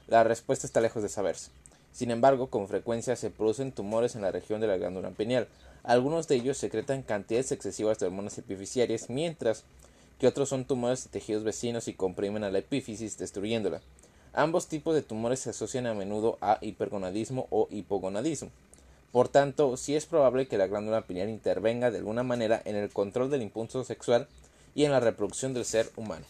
La respuesta está lejos de saberse. Sin embargo, con frecuencia se producen tumores en la región de la glándula pineal. Algunos de ellos secretan cantidades excesivas de hormonas epifisiarias, mientras que otros son tumores de tejidos vecinos y comprimen a la epífisis destruyéndola. Ambos tipos de tumores se asocian a menudo a hipergonadismo o hipogonadismo. Por tanto, sí es probable que la glándula pineal intervenga de alguna manera en el control del impulso sexual y en la reproducción del ser humano.